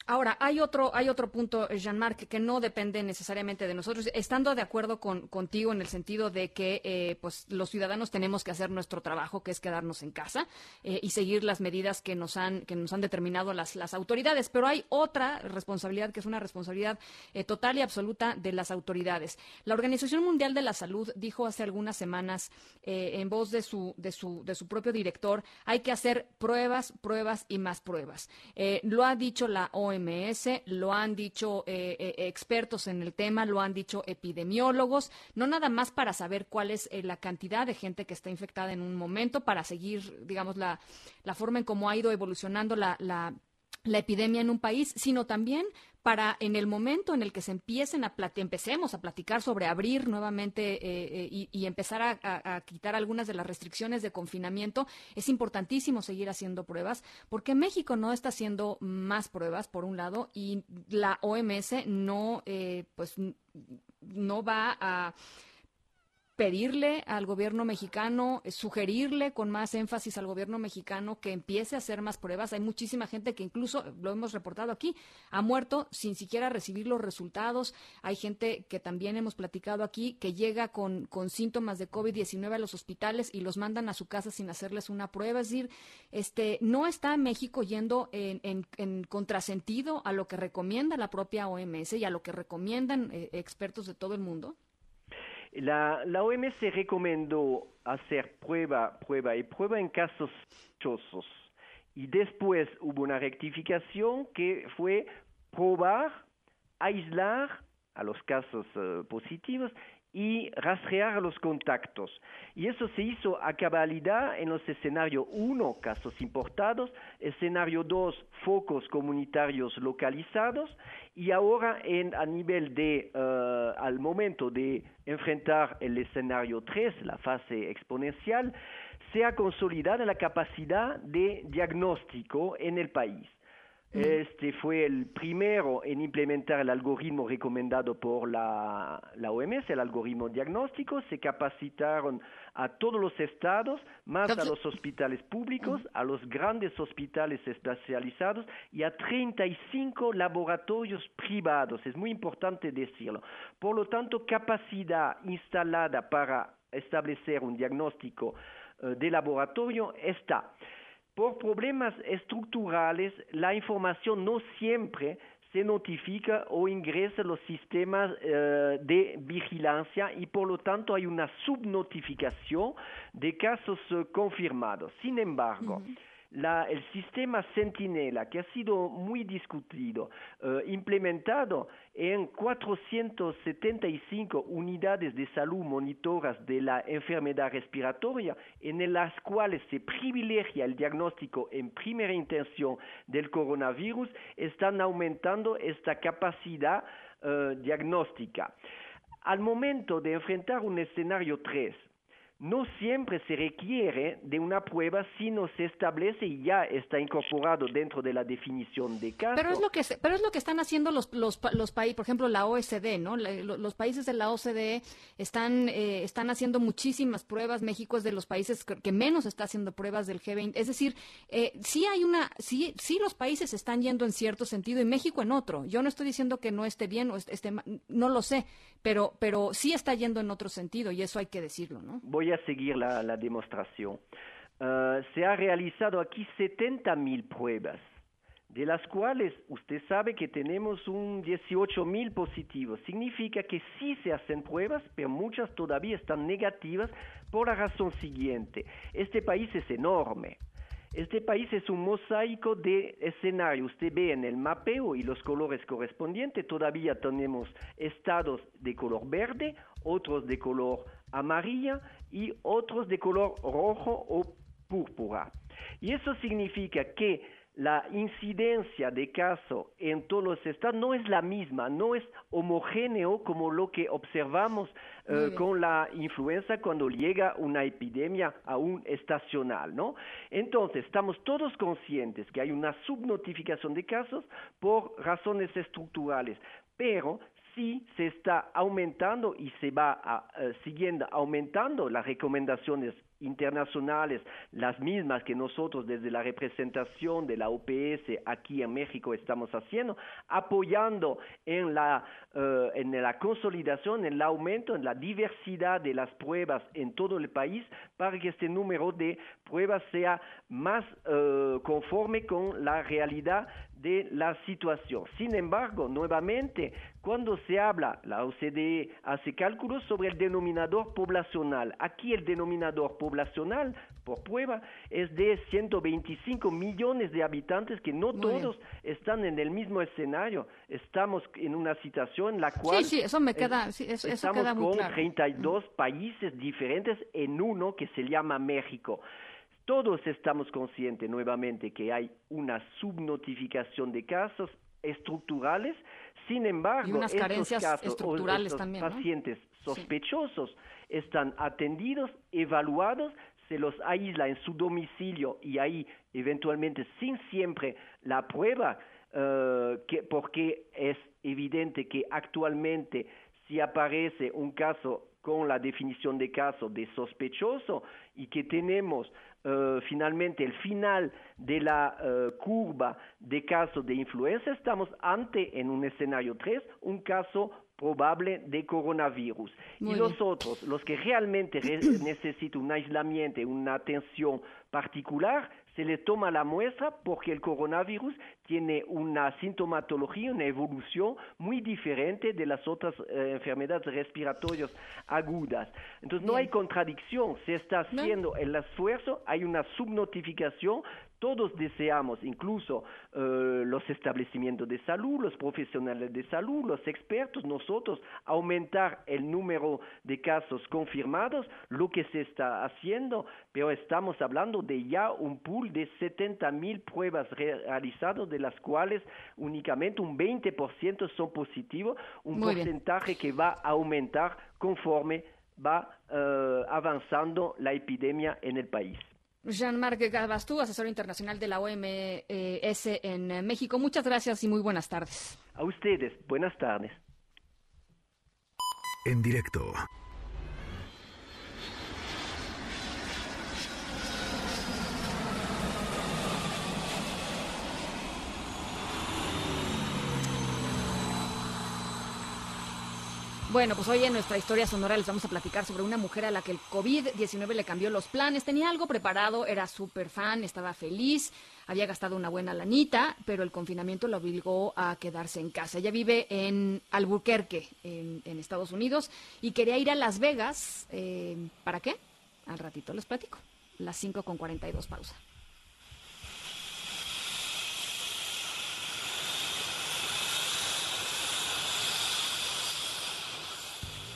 Ahora, hay otro, hay otro punto, eh, Jean-Marc, que no depende necesariamente de nosotros, estando de acuerdo con, contigo en el sentido de que eh, pues, los ciudadanos tenemos que hacer nuestro trabajo, que es quedarnos en casa eh, y seguir las medidas que nos han, que nos han determinado las, las autoridades. Pero hay otra responsabilidad, que es una responsabilidad eh, total y absoluta de las autoridades. La Organización Mundial de la Salud dijo hace algunas semanas, en voz de su, de, su, de su propio director, hay que hacer pruebas, pruebas y más pruebas. Lo ha dicho la OMS, lo han dicho eh, eh, expertos en el tema, lo han dicho epidemiólogos, no nada más para saber cuál es eh, la cantidad de gente que está infectada en un momento, para seguir, digamos, la, la forma en cómo ha ido evolucionando la, la la epidemia en un país, sino también para en el momento en el que se empiecen a empecemos a platicar sobre abrir nuevamente eh, eh, y, empezar a, a- quitar algunas de las restricciones de confinamiento, es importantísimo seguir haciendo pruebas, porque México no está haciendo más pruebas, por un lado, y la OMS no, eh, pues, no va a pedirle al gobierno mexicano, eh, sugerirle con más énfasis al gobierno mexicano que empiece a hacer más pruebas. Hay muchísima gente que incluso, lo hemos reportado aquí, ha muerto sin siquiera recibir los resultados. Hay gente que también hemos platicado aquí que llega con, con síntomas de COVID-19 a los hospitales y los mandan a su casa sin hacerles una prueba. Es decir, este, no está México yendo en, en, en contrasentido a lo que recomienda la propia OMS y a lo que recomiendan eh, expertos de todo el mundo. La, OMS recomendó hacer prueba, prueba y prueba en casos sospechosos. Y después hubo una rectificación que fue probar, aislar a los casos eh, positivos y rastrear los contactos. Y eso se hizo a cabalidad en los escenarios 1, casos importados, escenario 2, focos comunitarios localizados, y ahora en, a nivel de, eh, al momento de enfrentar el escenario 3, la fase exponencial, se ha consolidado la capacidad de diagnóstico en el país. Este fue el primero en implementar el algoritmo recomendado por la, la OMS, el algoritmo diagnóstico. Se capacitaron a todos los estados, más a los hospitales públicos, a los grandes hospitales especializados y a 35 laboratorios privados. Es muy importante decirlo. Por lo tanto, capacidad instalada para establecer un diagnóstico eh, de laboratorio está. Por problemas estructurales, la información no siempre se notifica o ingresa los sistemas eh, de vigilancia y por lo tanto hay una subnotificación de casos eh, confirmados. Sin embargo, la, el sistema Centinela, que ha sido muy discutido, eh, implementado en 475 unidades de salud monitoras de la enfermedad respiratoria, en las cuales se privilegia el diagnóstico en primera intención del coronavirus, están aumentando esta capacidad eh, diagnóstica. Al momento de enfrentar un escenario 3, no siempre se requiere de una prueba si no se establece y ya está incorporado dentro de la definición de caso. Pero es lo que, pero es lo que están haciendo los, los, los países, por ejemplo, la OSD, ¿no? La- los países de la OCDE están, eh, están haciendo muchísimas pruebas. México es de los países que, menos está haciendo pruebas del G20. Es decir, eh, sí hay una, sí, sí los países están yendo en cierto sentido y México en otro. Yo no estoy diciendo que no esté bien o est- esté no lo sé, pero, pero sí está yendo en otro sentido y eso hay que decirlo, ¿no? Voy a seguir la, la demostración. Eh, se ha realizado aquí 70 mil pruebas, de las cuales usted sabe que tenemos un 18 mil positivos. Significa que sí se hacen pruebas, pero muchas todavía están negativas por la razón siguiente. Este país es enorme. Este país es un mosaico de escenario. Usted ve en el mapeo y los colores correspondientes, todavía tenemos estados de color verde, otros de color amarilla y otros de color rojo o púrpura. Y eso significa que la incidencia de caso en todos los estados no es la misma, no es homogéneo como lo que observamos eh, con la influenza cuando llega una epidemia aún estacional, ¿no? Entonces, estamos todos conscientes que hay una subnotificación de casos por razones estructurales, pero sí se está aumentando y se va eh, siguiendo aumentando las recomendaciones internacionales, las mismas que nosotros desde la representación de la OPS aquí en México estamos haciendo, apoyando en la, eh, en la consolidación, en el aumento, en la diversidad de las pruebas en todo el país para que este número de pruebas sea más eh, conforme con la realidad de la situación. Sin embargo, nuevamente, cuando se habla, la OCDE hace cálculos sobre el denominador poblacional. Aquí el denominador poblacional, por prueba, es de 125 millones de habitantes que no Muy todos están en el mismo escenario. Estamos en una situación en la cual Sí, sí, eso me es- queda, sí, eso, eso estamos queda muy con claro. 32 países diferentes en uno que se llama México. Todos estamos conscientes nuevamente que hay una subnotificación de casos estructurales, sin embargo, Y unas estos carencias casos estructurales estos también, ¿no? pacientes sospechosos están atendidos, evaluados, se los aísla en su domicilio y ahí eventualmente sin siempre la prueba, eh, que, porque es evidente que actualmente si aparece un caso con la definición de caso de sospechoso y que tenemos eh, finalmente el final de la eh, curva de casos de influenza, estamos ante, en un escenario 3, un caso probable de coronavirus. Muy y los otros, los que realmente re- [CLEARS THROAT] necesitan un aislamiento, una atención particular, se le toma la muestra porque el coronavirus tiene una sintomatología, una evolución muy diferente de las otras eh, enfermedades respiratorias agudas. Entonces no hay contradicción, se está haciendo el esfuerzo, hay una subnotificación, todos deseamos, incluso eh, los establecimientos de salud, los profesionales de salud, los expertos, nosotros, aumentar el número de casos confirmados, lo que se está haciendo, pero estamos hablando de ya un pool de 70 mil pruebas re- realizadas, de las cuales únicamente un 20% son positivos, un Muy bien. porcentaje que va a aumentar conforme va eh, avanzando la epidemia en el país. Jean-Marc Gabastú, asesor internacional de la OMS en eh, México. Muchas gracias y muy buenas tardes. A ustedes, buenas tardes. En directo. Bueno, pues hoy en nuestra historia sonora les vamos a platicar sobre una mujer a la que el COVID-19 le cambió los planes. Tenía algo preparado, era súper fan, estaba feliz, había gastado una buena lanita, pero el confinamiento la obligó a quedarse en casa. Ella vive en Albuquerque, en, Estados Unidos, y quería ir a Las Vegas. Eh, ¿Para qué? Al ratito les platico. Las 5 con 42, pausa.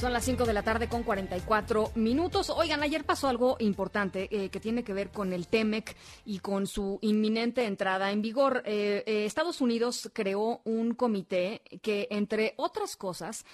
Son las 5 de la tarde con 44 minutos. Oigan, ayer pasó algo importante eh, que tiene que ver con el TEMEC y con su inminente entrada en vigor. Eh, eh, Estados Unidos creó un comité que, entre otras cosas,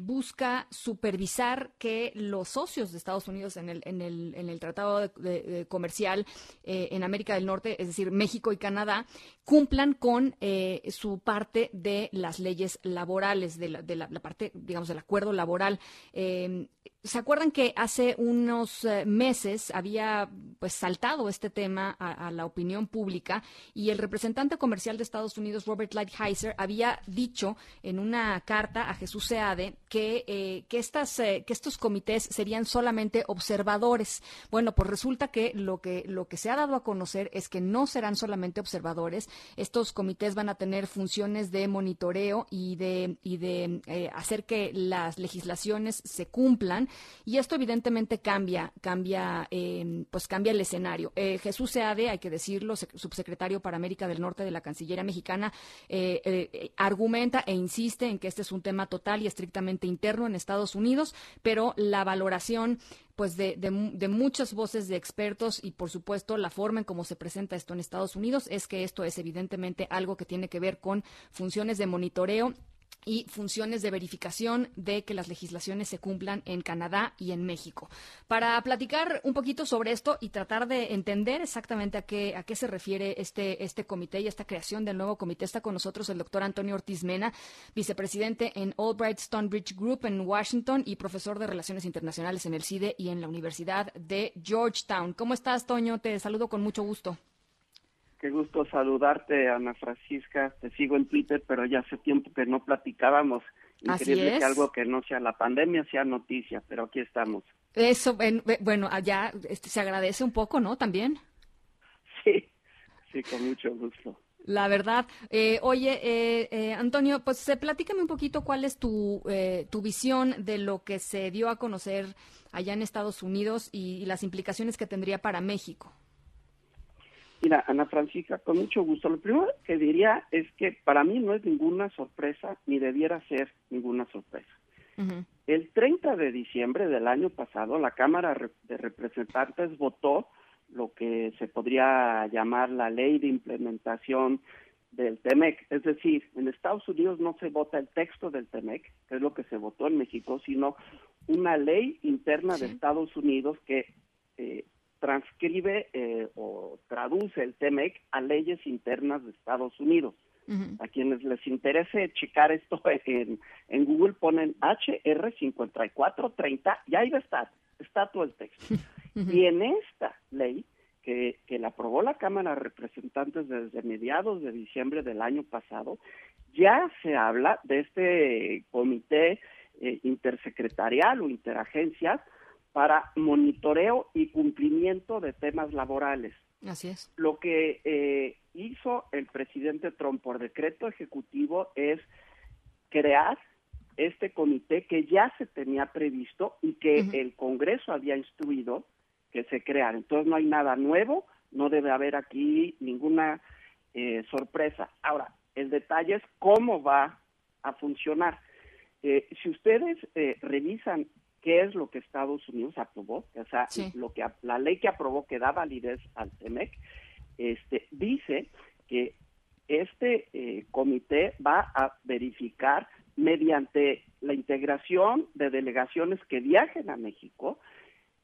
busca supervisar que los socios de Estados Unidos en el, en el, en el Tratado de- de- Comercial en América del Norte, es decir, México y Canadá, cumplan con eh, su parte de las leyes laborales, de la, parte, digamos, del acuerdo laboral. Eh, ¿Se acuerdan que hace unos eh, meses había pues saltado este tema a, la opinión pública y el representante comercial de Estados Unidos, Robert Lighthizer, había dicho en una carta a Jesús Seade que, eh, que, estas, que estos comités serían solamente observadores. Bueno, pues resulta que lo, que lo que se ha dado a conocer es que no serán solamente observadores. Estos comités van a tener funciones de monitoreo y de, y de eh, hacer que las legislaciones se cumplan y esto evidentemente cambia, cambia, eh, pues cambia el escenario. Eh, Jesús Seade, hay que decirlo, sec- subsecretario para América del Norte de la Cancillería mexicana, eh, argumenta e insiste en que este es un tema total y estrictamente interno en Estados Unidos, pero la valoración pues de, de de muchas voces de expertos y por supuesto la forma en cómo se presenta esto en Estados Unidos es que esto es evidentemente algo que tiene que ver con funciones de monitoreo y funciones de verificación de que las legislaciones se cumplan en Canadá y en México. Para platicar un poquito sobre esto y tratar de entender exactamente a qué, a qué se refiere este, este comité y esta creación del nuevo comité, está con nosotros el doctor Antonio Ortiz Mena, vicepresidente en Albright Stonebridge Group en Washington y profesor de Relaciones Internacionales en el CIDE y en la Universidad de Georgetown. ¿Cómo estás, Toño? Te saludo con mucho gusto. Qué gusto saludarte, Ana Francisca. Te sigo en Twitter, pero ya hace tiempo que no platicábamos. Así Increíble es. que algo que no sea la pandemia sea noticia, pero aquí estamos. Eso, en- bueno, allá este, se agradece un poco, ¿no? También. Sí, sí, con mucho gusto. La verdad. Eh, oye, eh, eh, Antonio, pues eh, platícame un poquito cuál es tu, eh, tu visión de lo que se dio a conocer allá en Estados Unidos y, y las implicaciones que tendría para México. Mira, Ana Francisca, con mucho gusto. Lo primero que diría es que para mí no es ninguna sorpresa, ni debiera ser ninguna sorpresa. El 30 de diciembre del año pasado, la Cámara de Representantes votó lo que se podría llamar la ley de implementación del TEMEC. Es decir, en Estados Unidos no se vota el texto del TEMEC, que es lo que se votó en México, sino una ley interna de Estados Unidos que eh, transcribe eh, o traduce el TEMEC a leyes internas de Estados Unidos. A quienes les interese checar esto [LAUGHS] en, en Google ponen HR5430 y ahí va a estar, está todo el texto. [LAUGHS] Y en esta ley, que, que la aprobó la Cámara de Representantes desde mediados de diciembre del año pasado, ya se habla de este comité eh, intersecretarial o interagencias para monitoreo y cumplimiento de temas laborales. Así es. Lo que eh, hizo el presidente Trump por decreto ejecutivo es crear este comité que ya se tenía previsto y que el Congreso había instruido que se creara. Entonces no hay nada nuevo, no debe haber aquí ninguna eh, sorpresa. Ahora, el detalle es cómo va a funcionar. Eh, si ustedes eh, revisan qué es lo que Estados Unidos aprobó, o sea, lo que la ley que aprobó que da validez al TEMEC, este, dice que este eh, comité va a verificar mediante la integración de delegaciones que viajen a México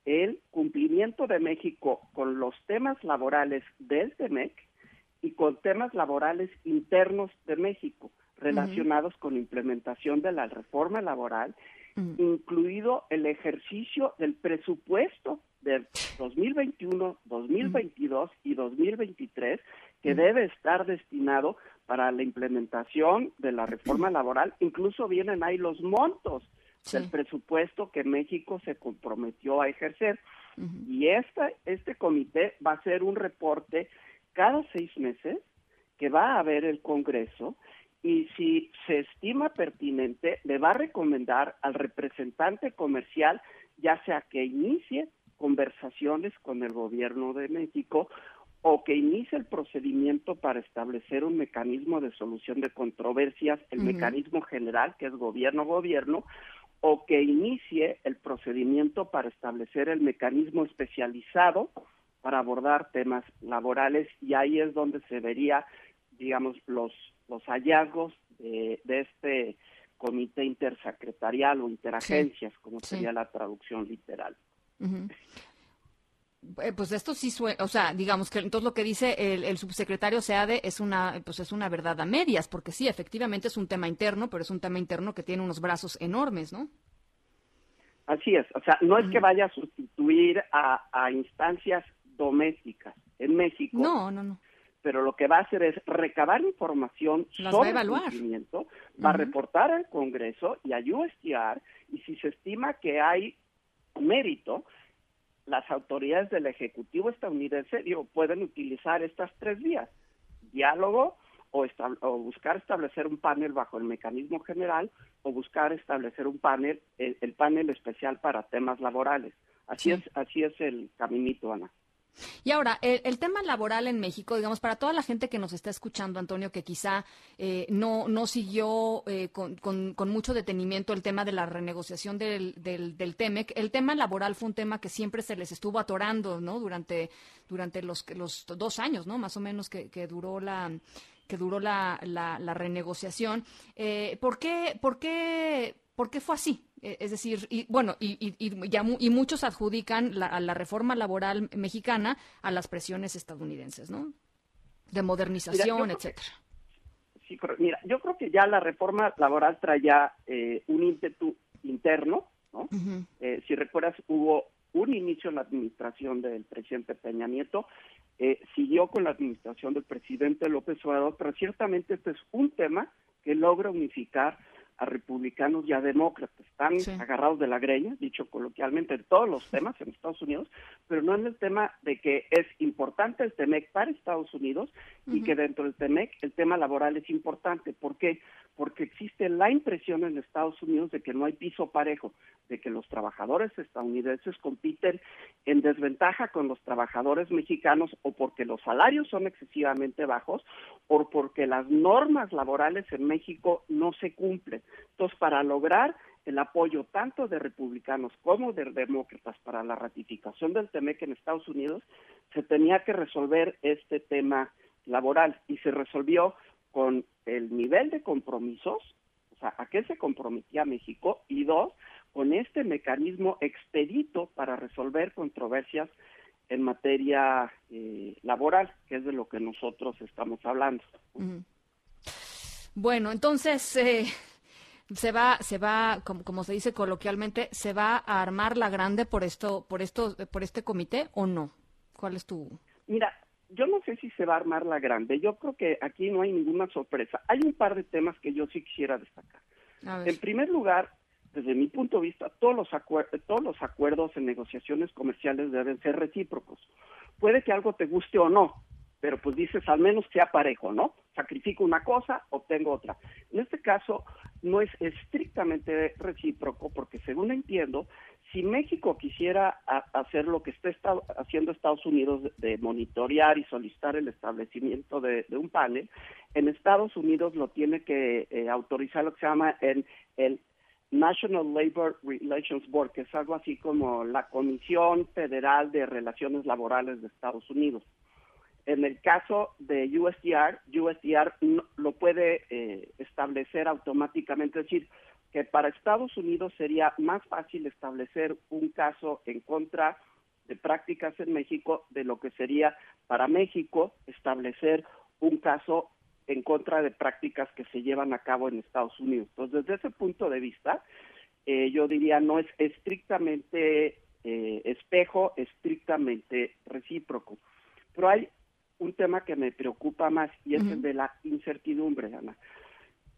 el cumplimiento de México con los temas laborales del TEMEC y con temas laborales internos de México. relacionados con la implementación de la reforma laboral, incluido el ejercicio del presupuesto del 2021, 2022 y 2023 que debe estar destinado para la implementación de la reforma laboral. Incluso vienen ahí los montos del presupuesto que México se comprometió a ejercer. Y esta, este comité va a hacer un reporte cada seis meses que va a ver el Congreso y si se estima pertinente, le va a recomendar al representante comercial, ya sea que inicie conversaciones con el gobierno de México o que inicie el procedimiento para establecer un mecanismo de solución de controversias, el mecanismo general que es gobierno-gobierno, o que inicie el procedimiento para establecer el mecanismo especializado para abordar temas laborales. Y ahí es donde se vería, digamos, los, los hallazgos de, este comité intersecretarial o interagencias, como sería la traducción literal. Eh, pues esto sí suena, o sea, digamos que entonces lo que dice el, subsecretario Seade es una, pues es una verdad a medias, porque sí, efectivamente es un tema interno, pero es un tema interno que tiene unos brazos enormes, ¿no? Así es, o sea, no es que vaya a sustituir a, instancias domésticas en México. No, no, no. Pero lo que va a hacer es recabar información sobre el cumplimiento, va a reportar al Congreso y a USTR, y si se estima que hay mérito, las autoridades del Ejecutivo estadounidense digo, pueden utilizar estas tres vías, diálogo o, buscar establecer un panel bajo el mecanismo general o buscar establecer un panel, el, panel especial para temas laborales. Así es, así es el caminito, Ana. Y ahora, el, tema laboral en México, digamos, para toda la gente que nos está escuchando, Antonio, que quizá eh, no, no siguió eh, con, con, mucho detenimiento el tema de la renegociación del, del, del, TEMEC, el tema laboral fue un tema que siempre se les estuvo atorando, ¿no? Durante, durante los, los dos años, ¿no? Más o menos que, que duró la que duró la, la, la renegociación. Eh, ¿por, qué, por, qué, ¿Por qué fue así? Eh, es decir, y bueno, y, y, y, muchos adjudican la, a la reforma laboral mexicana a las presiones estadounidenses, ¿no? De modernización, etcétera. sí, mira, yo creo que ya la reforma laboral traía eh, un ímpetu interno, ¿no? Eh, si recuerdas, hubo un inicio en la administración del presidente Peña Nieto, siguió con la administración del presidente López Obrador, pero ciertamente este es un tema que logra unificar a republicanos y a demócratas. Están agarrados de la greña, dicho coloquialmente, en todos los temas en Estados Unidos, pero no en el tema de que es importante el TEMEC para Estados Unidos y que dentro del TEMEC el tema laboral es importante. ¿Por qué? Porque existe la impresión en Estados Unidos de que no hay piso parejo, de que los trabajadores estadounidenses compiten en desventaja con los trabajadores mexicanos o porque los salarios son excesivamente bajos o porque las normas laborales en México no se cumplen. Entonces, para lograr el apoyo tanto de republicanos como de demócratas para la ratificación del TEMEC en Estados Unidos, se tenía que resolver este tema laboral y se resolvió con el nivel de compromisos, o sea, a qué se comprometía México, y dos, con este mecanismo expedito para resolver controversias en materia eh, laboral, que es de lo que nosotros estamos hablando. Bueno, entonces eh, se va, se va, como, como, se dice coloquialmente, se va a armar la grande por esto, por esto, por este comité o no. ¿Cuál es tu? Mira, yo no sé si se va a armar la grande. Yo creo que aquí no hay ninguna sorpresa. Hay un par de temas que yo sí quisiera destacar. En primer lugar, desde mi punto de vista, todos los, todos los acuerdos en negociaciones comerciales deben ser recíprocos. Puede que algo te guste o no, pero pues dices al menos sea parejo, ¿no? Sacrifico una cosa, obtengo otra. En este caso no es estrictamente recíproco porque según entiendo, si México quisiera hacer lo que está haciendo Estados Unidos de, monitorear y solicitar el establecimiento de, un panel, en Estados Unidos lo tiene que eh, autorizar lo que se llama el, el National Labor Relations Board, que es algo así como la Comisión Federal de Relaciones Laborales de Estados Unidos. En el caso de USDR, USDR lo puede eh, establecer automáticamente, es decir, que para Estados Unidos sería más fácil establecer un caso en contra de prácticas en México de lo que sería para México establecer un caso en contra de prácticas que se llevan a cabo en Estados Unidos. Entonces, desde ese punto de vista, eh, yo diría no es estrictamente eh, espejo, estrictamente recíproco. Pero hay un tema que me preocupa más y es el de la incertidumbre, Ana.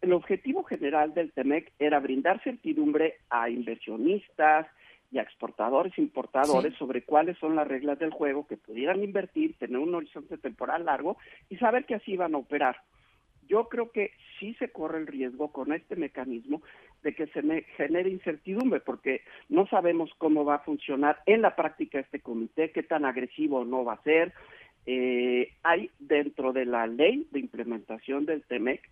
El objetivo general del TEMEC era brindar certidumbre a inversionistas y a exportadores e importadores sobre cuáles son las reglas del juego que pudieran invertir, tener un horizonte temporal largo y saber que así iban a operar. Yo creo que sí se corre el riesgo con este mecanismo de que se me genere incertidumbre, porque no sabemos cómo va a funcionar en la práctica este comité, qué tan agresivo no va a ser. Eh, hay dentro de la ley de implementación del TEMEC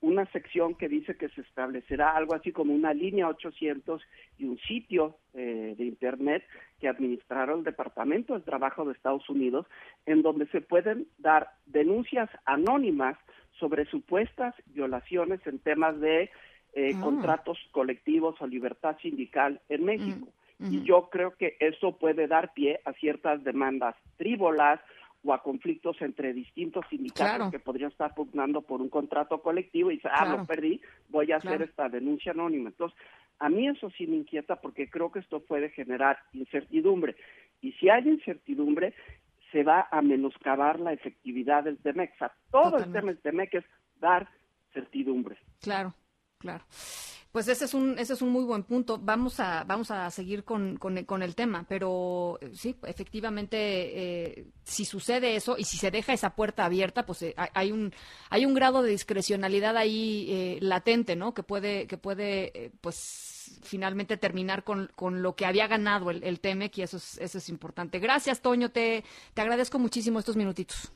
una sección que dice que se establecerá algo así como una línea 800 y un sitio eh, de Internet que administrará el Departamento del Trabajo de Estados Unidos, en donde se pueden dar denuncias anónimas sobre supuestas violaciones en temas de eh, Ah. contratos colectivos o libertad sindical en México. Y yo creo que eso puede dar pie a ciertas demandas frívolas o a conflictos entre distintos sindicatos Claro. que podrían estar pugnando por un contrato colectivo y dice, ah, Claro. lo perdí, voy a hacer esta denuncia anónima. Entonces, a mí eso sí me inquieta porque creo que esto puede generar incertidumbre. Y si hay incertidumbre, se va a menoscabar la efectividad del TEMEC. O sea, todo el tema del TEMEC es dar certidumbre. Claro, claro. Pues ese es un ese es un muy buen punto. Vamos a vamos a seguir con, con, el tema, pero eh, sí, efectivamente, eh, si sucede eso y si se deja esa puerta abierta, pues eh, hay- hay un hay un grado de discrecionalidad ahí eh, latente, ¿no? Que puede que puede eh, pues finalmente terminar con, con lo que había ganado el, el TEMEC y eso es eso es importante. Gracias, Toño. Te te agradezco muchísimo estos minutitos.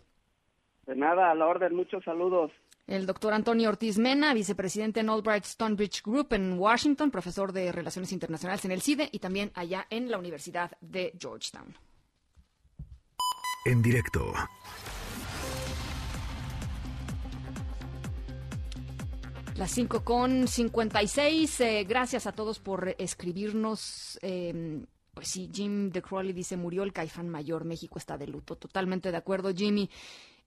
De nada, a la orden, muchos saludos. El doctor Antonio Ortiz Mena, vicepresidente en Albright Stonebridge Group en Washington, profesor de Relaciones Internacionales en el CIDE y también allá en la Universidad de Georgetown. En directo. Las 5 con 56. Eh, gracias a todos por escribirnos. Eh, pues sí, Jim de Crowley dice, murió el caifán mayor, México está de luto. Totalmente de acuerdo, Jimmy.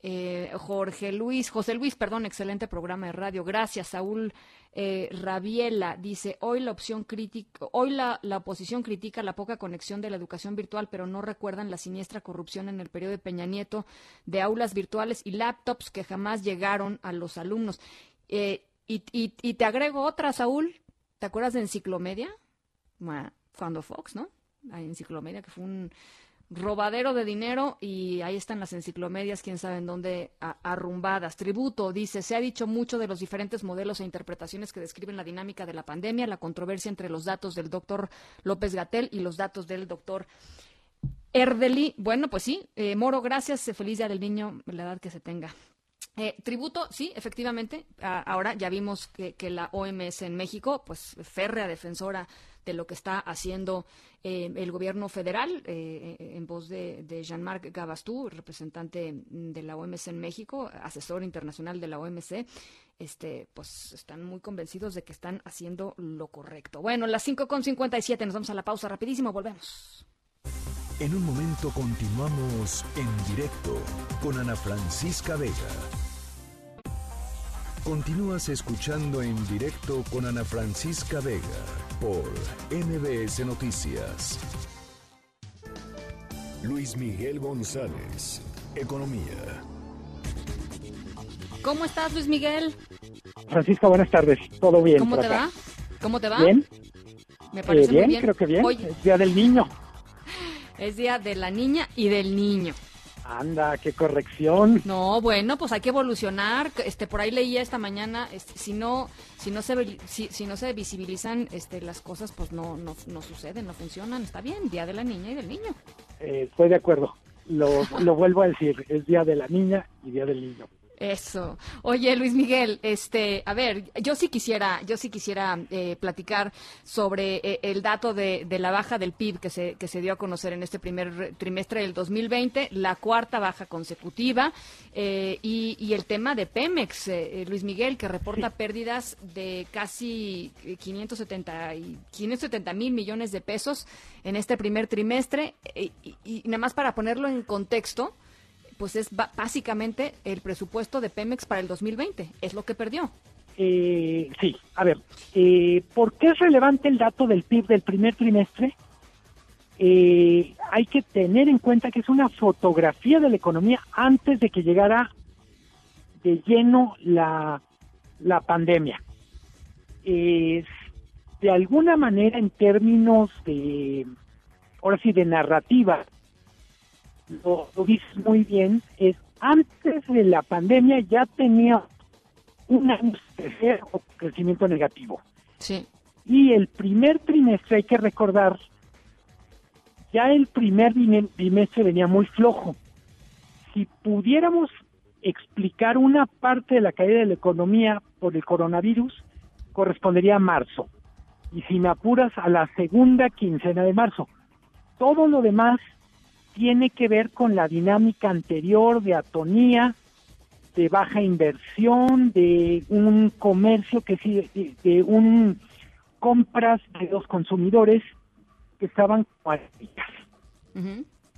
Eh, Jorge Luis, José Luis, perdón, excelente programa de radio. Gracias, Saúl eh, Rabiela dice, hoy la opción crítica, hoy la, oposición critica la poca conexión de la educación virtual, pero no recuerdan la siniestra corrupción en el periodo de Peña Nieto de aulas virtuales y laptops que jamás llegaron a los alumnos. Eh, y, te agrego otra, Saúl. ¿Te acuerdas de Enciclomedia? Cuando Fox, ¿no? La Enciclomedia, que fue un robadero de dinero y ahí están las enciclomedias, quién sabe en dónde a- arrumbadas. Tributo, dice, se ha dicho mucho de los diferentes modelos e interpretaciones que describen la dinámica de la pandemia, la controversia entre los datos del doctor López Gatel y los datos del doctor Erdeli. Bueno, pues sí, eh, Moro, gracias, eh, feliz día del niño, la edad que se tenga. Eh, tributo, sí, efectivamente. Ahora ya vimos que, que la OMS en México, pues férrea defensora de lo que está haciendo eh, el gobierno federal, eh, eh, en voz de, de Jean-Marc Gabastú, representante de la OMS en México, asesor internacional de la OMC, este, pues están muy convencidos de que están haciendo lo correcto. Bueno, las 5.57, nos vamos a la pausa rapidísimo, volvemos. En un momento continuamos en directo con Ana Francisca Vega. Continúas escuchando en directo con Ana Francisca Vega por MBS Noticias. Luis Miguel González, Economía. ¿Cómo estás, Luis Miguel? Francisca, buenas tardes. ¿Todo bien? ¿Cómo por te acá? va? ¿Cómo te va? ¿Bien? Me Eh, parece bien, muy bien. creo que bien. Oye, Es Día del Niño. [LAUGHS] es día de la niña y del niño. Anda, qué corrección. No, bueno, pues hay que evolucionar. Este, por ahí leía esta mañana, este, si no, si no se, si no se visibilizan, este, las cosas, pues no, no, no suceden, no funcionan. Está bien, día de la niña y del niño. Eh, estoy de acuerdo. Lo, lo vuelvo a decir. Es Día de la Niña y Día del Niño. Eso. Oye, Luis Miguel, este, a ver, yo sí quisiera, yo sí quisiera eh, platicar sobre eh, el dato de, de la baja del PIB que se, que se dio a conocer en este primer trimestre del 2020, la cuarta baja consecutiva, eh, y, y el tema de Pemex, eh, eh, Luis Miguel, que reporta pérdidas de casi eh, 570 y 570 mil millones de pesos en este primer trimestre, eh, y, y nada más para ponerlo en contexto, pues es básicamente el presupuesto de Pemex para el 2020, es lo que perdió. Eh, sí, a ver, eh, ¿por qué es relevante el dato del PIB del primer trimestre? Eh, hay que tener en cuenta que es una fotografía de la economía antes de que llegara de lleno la, la pandemia. de alguna manera, en términos de, ahora sí, de narrativa, lo, lo dices muy bien, es antes de la pandemia ya tenía un año de crecimiento negativo. Sí. Y el primer trimestre, hay que recordar, ya el primer trimestre venía muy flojo. Si pudiéramos explicar una parte de la caída de la economía por el coronavirus, correspondería a marzo. Y sin apuras, a la segunda quincena de marzo. Todo lo demás tiene que ver con la dinámica anterior de atonía, de baja inversión, de un comercio que sí, de, un compras de los consumidores que estaban cualificados.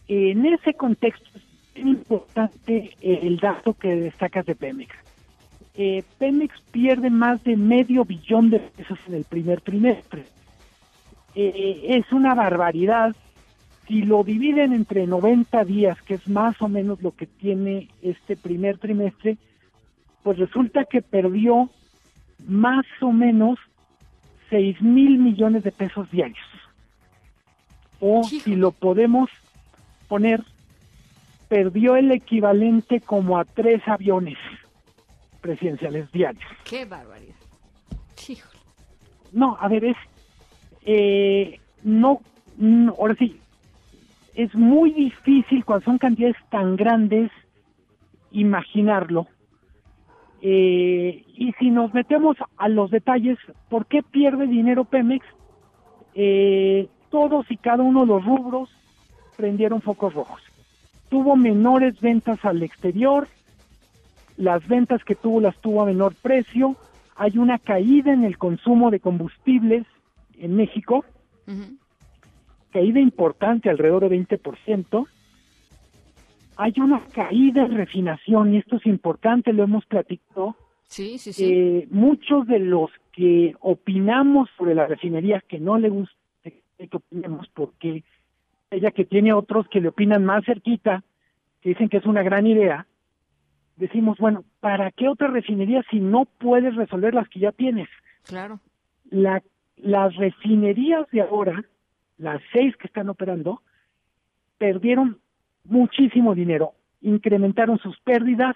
En ese contexto es importante el dato que destacas de Pemex. Eh, Pemex pierde más de medio billón de pesos en el primer trimestre. Eh, es una barbaridad si lo dividen entre 90 días, que es más o menos lo que tiene este primer trimestre, pues resulta que perdió más o menos 6 mil millones de pesos diarios. O si lo podemos poner, perdió el equivalente como a tres aviones presidenciales diarios. ¡Qué barbaridad! No, a ver, es... Eh, no, ahora sí, es muy difícil cuando son cantidades tan grandes imaginarlo. Eh, y si nos metemos a los detalles, ¿por qué pierde dinero Pemex? Eh, todos y cada uno de los rubros prendieron focos rojos. Tuvo menores ventas al exterior, las ventas que tuvo las tuvo a menor precio, hay una caída en el consumo de combustibles en México, caída importante, alrededor de 20%. Hay una caída en refinación, y esto es importante, lo hemos platicado. Sí, sí, sí. Eh, muchos de los que opinamos sobre la refinería que no le gusta que opinemos porque ella que tiene otros que le opinan más cerquita, que dicen que es una gran idea, decimos, bueno, ¿para qué otra refinería si no puedes resolver las que ya tienes? Claro. La, las refinerías de ahora las seis que están operando, perdieron muchísimo dinero, incrementaron sus pérdidas,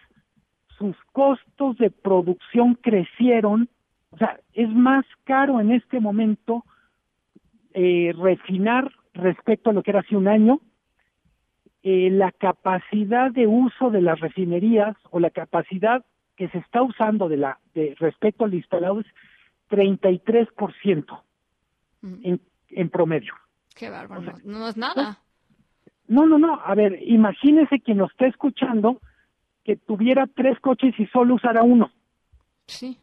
sus costos de producción crecieron, o sea, es más caro en este momento eh, refinar respecto a lo que era hace un año, eh, la capacidad de uso de las refinerías o la capacidad que se está usando de la de respecto al instalado es 33% en, en promedio. Qué bárbaro, no, es nada. No, no, no, a ver, imagínese quien nos esté escuchando que tuviera tres coches y solo usara uno. Sí.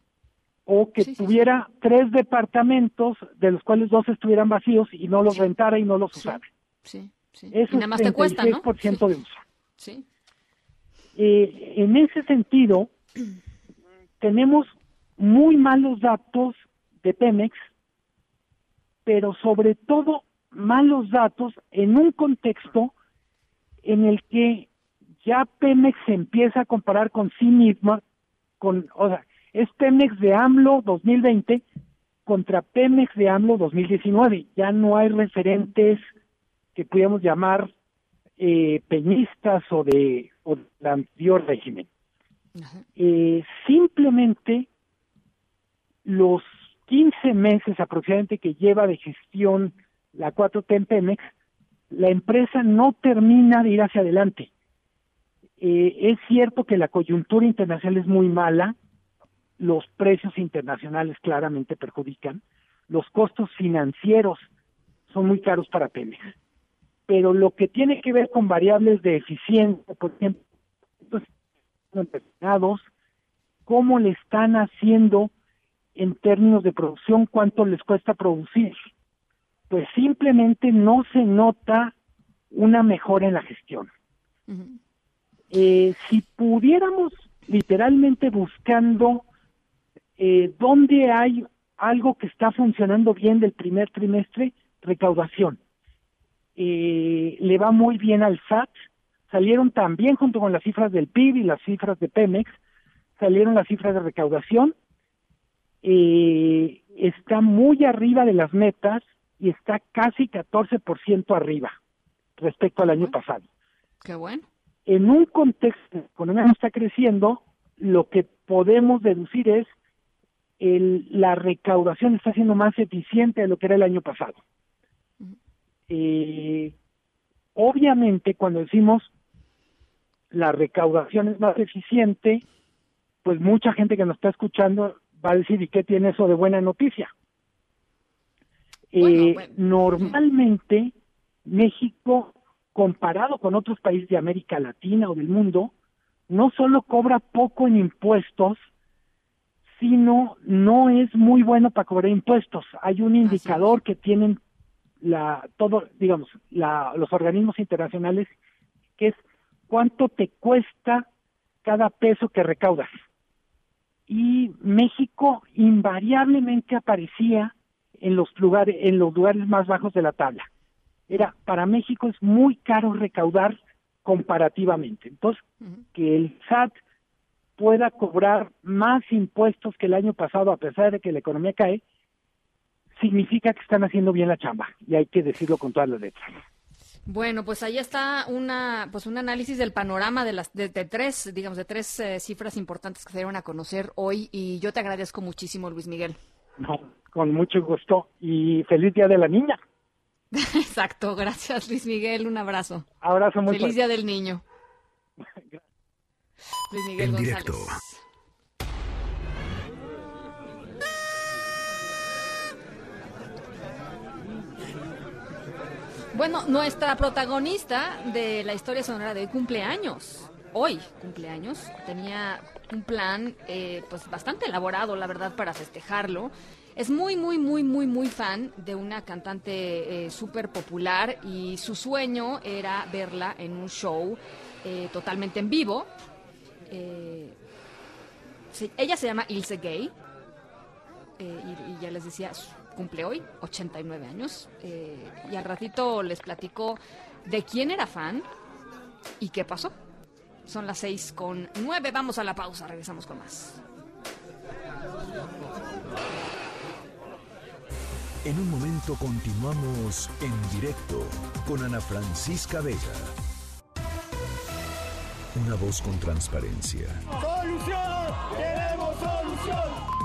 O que tuviera tres departamentos de los cuales dos estuvieran vacíos y no los rentara y no los usara. Sí, sí. Eso y nada más te cuesta, ¿no? de uso. Sí. Eh, en ese sentido, [CLEARS THROAT] tenemos muy malos datos de Pemex, pero sobre todo malos datos en un contexto en el que ya Pemex se empieza a comparar con sí misma, con, o sea, es Pemex de AMLO 2020 contra Pemex de AMLO 2019. Ya no hay referentes que pudiéramos llamar eh, peñistas o de, o del anterior régimen. Eh, simplemente los 15 meses aproximadamente que lleva de gestión la 4T en Pemex, la empresa no termina de ir hacia adelante. Eh, es cierto que la coyuntura internacional es muy mala, los precios internacionales claramente perjudican, los costos financieros son muy caros para Pemex. Pero lo que tiene que ver con variables de eficiencia, por ejemplo, pues, cómo le están haciendo en términos de producción, cuánto les cuesta producir, pues simplemente no se nota una mejora en la gestión. Eh, si pudiéramos literalmente buscando eh, dónde hay algo que está funcionando bien del primer trimestre, recaudación. Eh, le va muy bien al SAT, salieron también junto con las cifras del PIB y las cifras de Pemex, salieron las cifras de recaudación, eh, está muy arriba de las metas y está casi 14% arriba respecto al año pasado. Qué bueno. En un contexto de la economía no está creciendo, lo que podemos deducir es el, la recaudación está siendo más eficiente de lo que era el año pasado. Eh, obviamente, cuando decimos la recaudación es más eficiente, pues mucha gente que nos está escuchando va a decir, ¿y qué tiene eso de buena noticia? Eh, normalmente, México, comparado con otros países de América Latina o del mundo, no solo cobra poco en impuestos, sino no es muy bueno para cobrar impuestos. Hay un indicador que tienen la todo digamos la, los organismos internacionales que es cuánto te cuesta cada peso que recaudas. Y México invariablemente aparecía en los lugares en los lugares más bajos de la tabla era para México es muy caro recaudar comparativamente entonces que el SAT pueda cobrar más impuestos que el año pasado a pesar de que la economía cae significa que están haciendo bien la chamba y hay que decirlo con todas las letras. Bueno, pues ahí está una, pues un análisis del panorama de las de, tres, digamos, de tres eh, cifras importantes que se dieron a conocer hoy y yo te agradezco muchísimo, Luis Miguel. No, con mucho gusto y feliz día de la niña. [LAUGHS] Exacto, gracias Luis Miguel, un abrazo. Abrazo muy Feliz día del niño. [LAUGHS] Luis Miguel en González. directo. Bueno, nuestra protagonista de la historia sonora de hoy cumpleaños. Hoy cumpleaños. Tenía un plan eh, pues bastante elaborado, la verdad, para festejarlo. Es muy, muy, muy, muy, muy fan de una cantante eh, súper popular y su sueño era verla en un show eh, totalmente en vivo. Eh, ella se llama Ilse Gay eh, y, ya les decía, cumple hoy 89 años y al ratito les platico de quién era fan y qué pasó. Son las seis con nueve, vamos a la pausa, regresamos con más. En un momento continuamos en directo con Ana Francisca Vega. Una voz con transparencia. ¡Solución! ¡Queremos solución!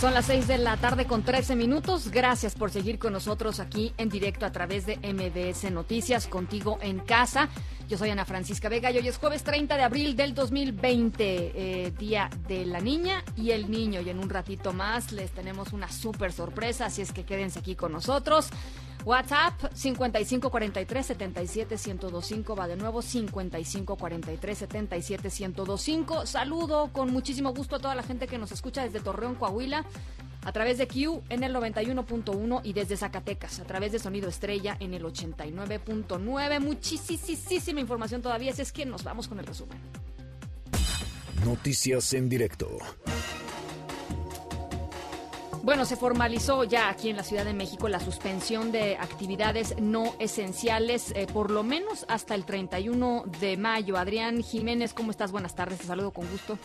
Son las 6 de la tarde con 13 minutos. Gracias por seguir con nosotros aquí en directo a través de MBS Noticias, contigo en casa. Yo soy Ana Francisca Vega y hoy es jueves 30 de abril del 2020, eh, Día de la Niña y el Niño. Y en un ratito más les tenemos una súper sorpresa, así es que quédense aquí con nosotros. WhatsApp 5543 77 1025 va de nuevo 5543 77 1025. Saludo con muchísimo gusto a toda la gente que nos escucha desde Torreón, Coahuila, a través de Q en el 91.1 y desde Zacatecas a través de Sonido Estrella en el 89.9. Muchísima información todavía, así es que nos vamos con el resumen. Noticias en directo. Bueno, se formalizó ya aquí en la Ciudad de México la suspensión de actividades no esenciales, eh, por lo menos hasta el 31 de mayo. Adrián Jiménez, ¿cómo estás? Buenas tardes, te saludo con gusto.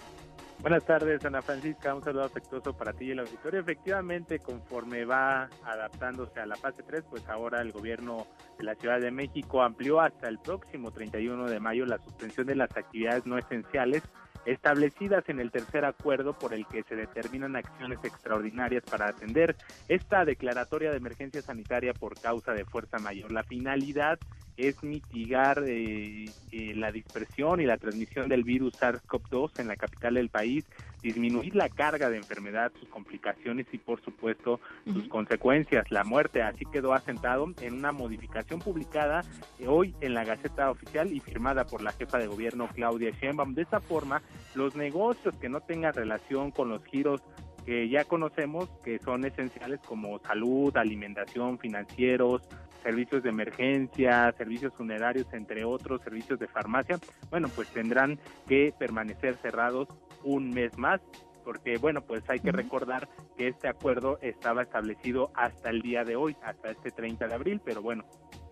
Buenas tardes, Ana Francisca. Un saludo afectuoso para ti y el auditorio. Efectivamente, conforme va adaptándose a la fase 3, pues ahora el gobierno de la Ciudad de México amplió hasta el próximo 31 de mayo la suspensión de las actividades no esenciales establecidas en el tercer acuerdo por el que se determinan acciones extraordinarias para atender esta declaratoria de emergencia sanitaria por causa de fuerza mayor. La finalidad es mitigar eh, eh, la dispersión y la transmisión del virus SARS-CoV-2 en la capital del país, disminuir la carga de enfermedad, sus complicaciones y por supuesto sus consecuencias, la muerte. Así quedó asentado en una modificación publicada hoy en la Gaceta Oficial y firmada por la jefa de gobierno Claudia Sheinbaum. De esta forma, los negocios que no tengan relación con los giros que ya conocemos que son esenciales como salud, alimentación, financieros, servicios de emergencia, servicios funerarios, entre otros servicios de farmacia, bueno, pues tendrán que permanecer cerrados un mes más porque bueno, pues hay que recordar que este acuerdo estaba establecido hasta el día de hoy, hasta este 30 de abril, pero bueno,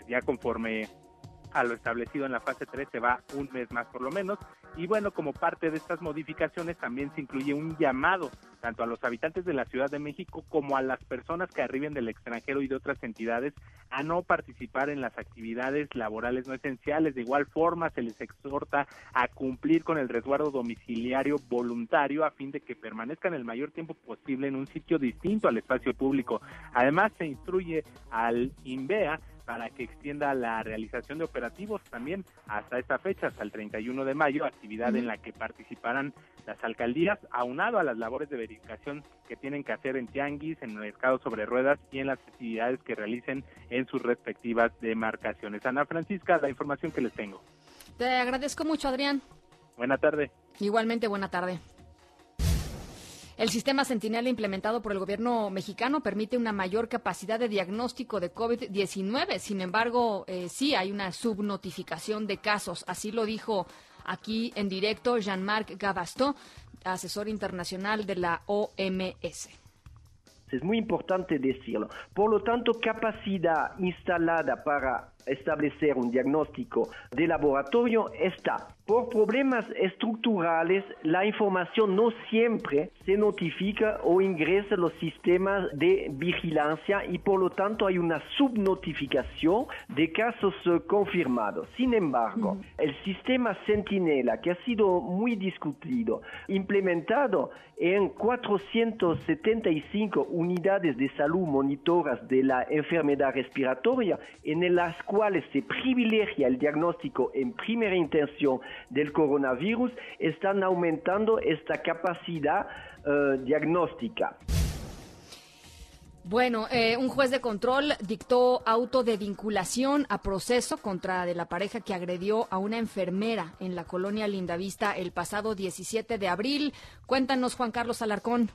ya conforme a lo establecido en la fase 3 se va un mes más por lo menos. Y bueno, como parte de estas modificaciones también se incluye un llamado tanto a los habitantes de la Ciudad de México como a las personas que arriben del extranjero y de otras entidades a no participar en las actividades laborales no esenciales. De igual forma, se les exhorta a cumplir con el resguardo domiciliario voluntario a fin de que permanezcan el mayor tiempo posible en un sitio distinto al espacio público. Además, se instruye al INVEA para que extienda la realización de operativos también hasta esta fecha, hasta el 31 de mayo, actividad en la que participarán las alcaldías, aunado a las labores de verificación que tienen que hacer en tianguis, en mercados sobre ruedas y en las actividades que realicen en sus respectivas demarcaciones. Ana Francisca, la información que les tengo. Te agradezco mucho, Adrián. Buena tarde. Igualmente, buena tarde. El sistema Sentinel implementado por el gobierno mexicano permite una mayor capacidad de diagnóstico de COVID-19. Sin embargo, eh, sí hay una subnotificación de casos. Así lo dijo aquí en directo Jean-Marc Gabastó, asesor internacional de la OMS. Es muy importante decirlo. Por lo tanto, capacidad instalada para establecer un diagnóstico de laboratorio está. Por problemas estructurales, la información no siempre se notifica o ingresa en los sistemas de vigilancia y por lo tanto hay una subnotificación de casos eh, confirmados. Sin embargo, el sistema Sentinela, que ha sido muy discutido, implementado en 475 unidades de salud monitoras de la enfermedad respiratoria, en las cuales se privilegia el diagnóstico en primera intención del coronavirus, están aumentando esta capacidad eh, diagnóstica. Bueno, eh, un juez de control dictó auto de vinculación a proceso contra de la pareja que agredió a una enfermera en la colonia Lindavista el pasado 17 de abril. Cuéntanos, Juan Carlos Alarcón.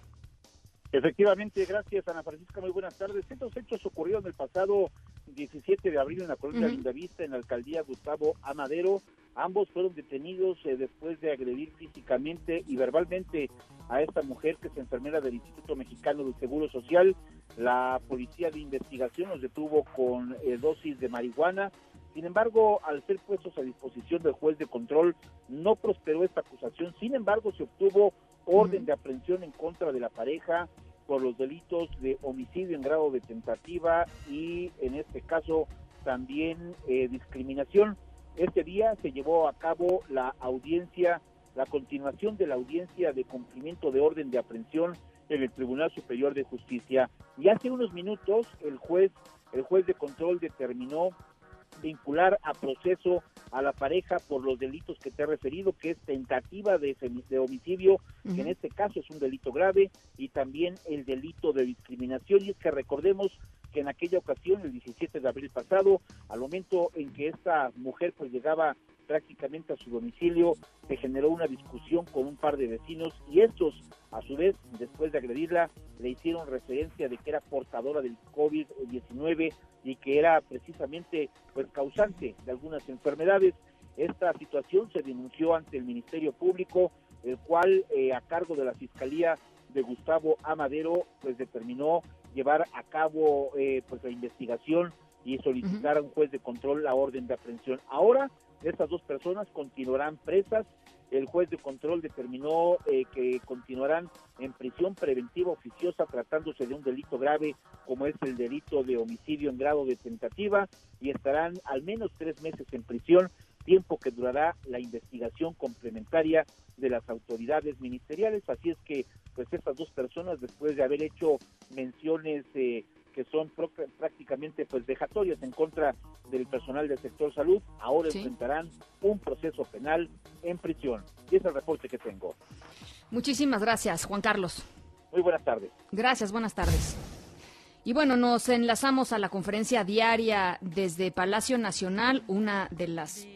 Efectivamente, gracias Ana Francisca, muy buenas tardes. Estos hechos ocurrieron el pasado 17 de abril en la colonia Lindavista, en la alcaldía Gustavo Amadero. Ambos fueron detenidos eh, después de agredir físicamente y verbalmente a esta mujer que es enfermera del Instituto Mexicano del Seguro Social. La policía de investigación los detuvo con eh, dosis de marihuana. Sin embargo, al ser puestos a disposición del juez de control, no prosperó esta acusación. Sin embargo, se obtuvo orden de aprehensión en contra de la pareja por los delitos de homicidio en grado de tentativa y en este caso también eh, discriminación. Este día se llevó a cabo la audiencia, la continuación de la audiencia de cumplimiento de orden de aprehensión en el Tribunal Superior de Justicia. Y hace unos minutos el juez, el juez de control determinó vincular a proceso a la pareja por los delitos que te he referido, que es tentativa de, de homicidio, que en este caso es un delito grave, y también el delito de discriminación. Y es que recordemos que en aquella ocasión, el 17 de abril pasado, al momento en que esta mujer pues llegaba prácticamente a su domicilio, se generó una discusión con un par de vecinos y estos, a su vez, después de agredirla, le hicieron referencia de que era portadora del COVID-19 y que era precisamente pues causante de algunas enfermedades. Esta situación se denunció ante el Ministerio Público, el cual eh, a cargo de la Fiscalía de Gustavo Amadero pues determinó llevar a cabo eh, pues la investigación y solicitar a un juez de control la orden de aprehensión. Ahora estas dos personas continuarán presas. El juez de control determinó eh, que continuarán en prisión preventiva oficiosa tratándose de un delito grave como es el delito de homicidio en grado de tentativa y estarán al menos tres meses en prisión, tiempo que durará la investigación complementaria de las autoridades ministeriales. Así es que, pues estas dos personas, después de haber hecho menciones eh, que son prácticamente pues vejatorias en contra del personal del sector salud, ahora enfrentarán un proceso penal en prisión. Y es el reporte que tengo. Muchísimas gracias, Juan Carlos. Muy buenas tardes. Gracias, buenas tardes. Y bueno, nos enlazamos a la conferencia diaria desde Palacio Nacional, una de las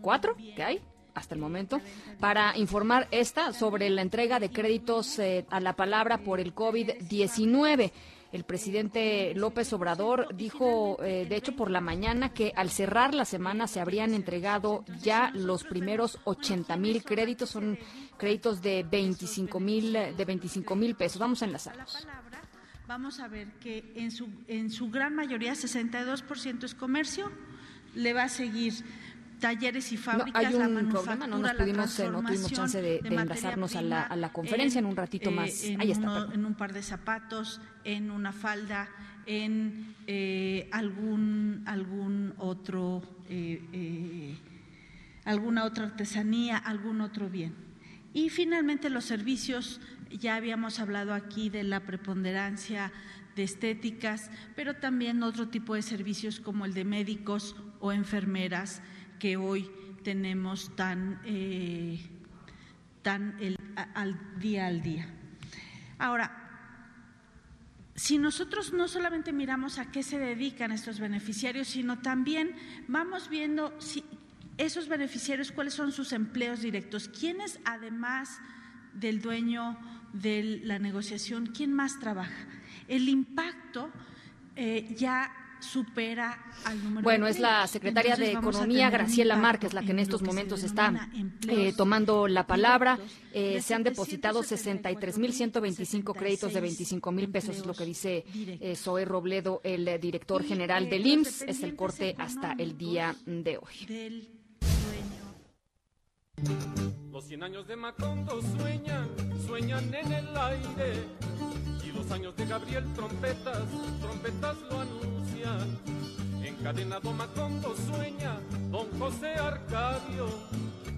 cuatro que hay hasta el momento, para informar esta sobre la entrega de créditos eh, a la palabra por el COVID-19. El presidente López Obrador dijo, eh, de hecho, por la mañana que al cerrar la semana se habrían entregado ya los primeros 80 mil créditos, son créditos de 25 mil de 25 mil pesos. Vamos a enlazarlos. Vamos a ver que en su, en su gran mayoría, 62% es comercio, le va a seguir talleres y fábricas, hay un problema, no nos pudimos, eh, no tuvimos chance de, enlazarnos a la, a la, conferencia en, un ratito eh, más. En, Ahí está, en un par de zapatos, en una falda, en eh, algún algún otro alguna otra artesanía, algún otro bien. Y finalmente los servicios, ya habíamos hablado aquí de la preponderancia de estéticas, pero también otro tipo de servicios como el de médicos o enfermeras que hoy tenemos tan, eh, tan al día al día. Ahora, si nosotros no solamente miramos a qué se dedican estos beneficiarios, sino también vamos viendo si esos beneficiarios, cuáles son sus empleos directos, quiénes además del dueño de la negociación, quién más trabaja. El impacto eh, ya supera al número Bueno, es la secretaria de Economía, Graciela Márquez, la que en estos momentos está eh, tomando la palabra. Eh, se han depositado 63.125 créditos de 25 mil pesos, es lo que dice eh, Zoe Robledo, el director general del IMSS. Es el corte hasta el día de hoy. Los 100 años de Macondo sueñan, sueñan en el aire los años de Gabriel trompetas, trompetas lo anuncian. Encadenado Macondo sueña don José Arcadio,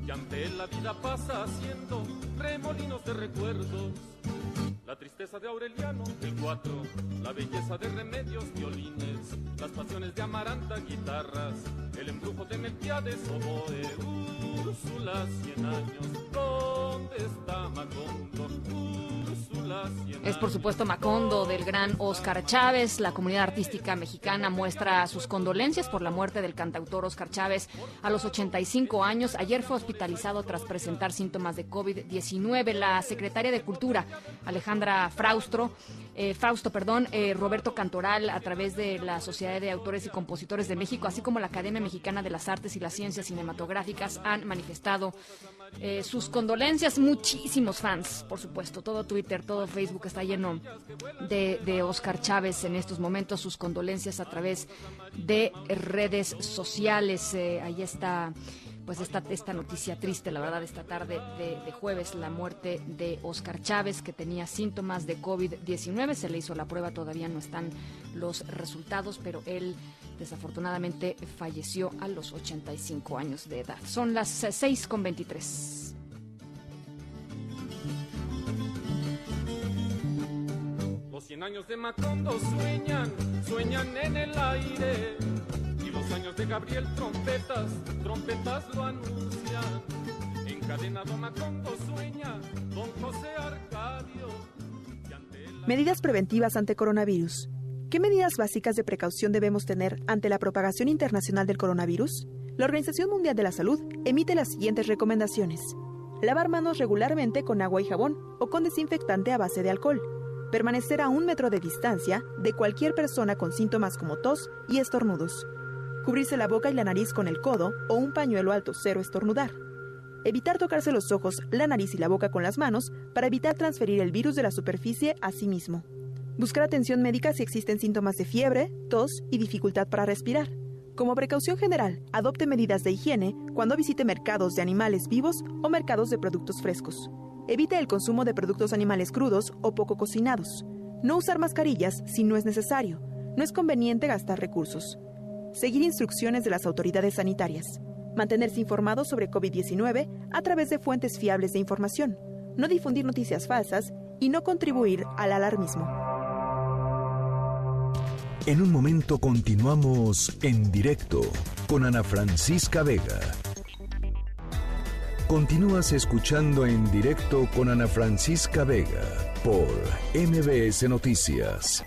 y ante él la vida pasa haciendo remolinos de recuerdos. La tristeza de Aureliano, el cuatro, la belleza de remedios, violines, las pasiones de Amaranta, guitarras, el embrujo de Melquiades, oboe, Úrsula, cien años, ¿dónde está Macondo? Úrsula, cien Es por supuesto Macondo del gran Oscar Chávez. La comunidad artística mexicana muestra sus condolencias por la muerte del cantautor Oscar Chávez a los 85 años. Ayer fue hospitalizado tras presentar síntomas de COVID-19. La secretaria de Cultura, Alejandra Alejandra Fraustro, eh, Fausto, perdón, eh, Roberto Cantoral, a través de la Sociedad de Autores y Compositores de México, así como la Academia Mexicana de las Artes y las Ciencias Cinematográficas, han manifestado eh, sus condolencias. Muchísimos fans, por supuesto. Todo Twitter, todo Facebook está lleno de, de Oscar Chávez en estos momentos. Sus condolencias a través de redes sociales. ahí está pues esta, esta noticia triste, la verdad, esta tarde de, jueves, la muerte de Oscar Chávez, que tenía síntomas de COVID-19. Se le hizo la prueba, todavía no están los resultados, pero él desafortunadamente falleció a los 85 años de edad. Son las 6 con 23. Los 100 años de Macondo sueñan, sueñan en el aire Medidas preventivas ante coronavirus. ¿Qué medidas básicas de precaución debemos tener ante la propagación internacional del coronavirus? La Organización Mundial de la Salud emite las siguientes recomendaciones. Lavar manos regularmente con agua y jabón o con desinfectante a base de alcohol. Permanecer a un metro de distancia de cualquier persona con síntomas como tos y estornudos cubrirse la boca y la nariz con el codo o un pañuelo alto cero estornudar. Evitar tocarse los ojos, la nariz y la boca con las manos para evitar transferir el virus de la superficie a sí mismo. Buscar atención médica si existen síntomas de fiebre, tos y dificultad para respirar. Como precaución general, adopte medidas de higiene cuando visite mercados de animales vivos o mercados de productos frescos. Evite el consumo de productos animales crudos o poco cocinados. No usar mascarillas si no es necesario. No es conveniente gastar recursos seguir instrucciones de las autoridades sanitarias, mantenerse informado sobre COVID-19 a través de fuentes fiables de información, no difundir noticias falsas y no contribuir al alarmismo. En un momento continuamos en directo con Ana Francisca Vega. Continúas escuchando en directo con Ana Francisca Vega por MBS Noticias.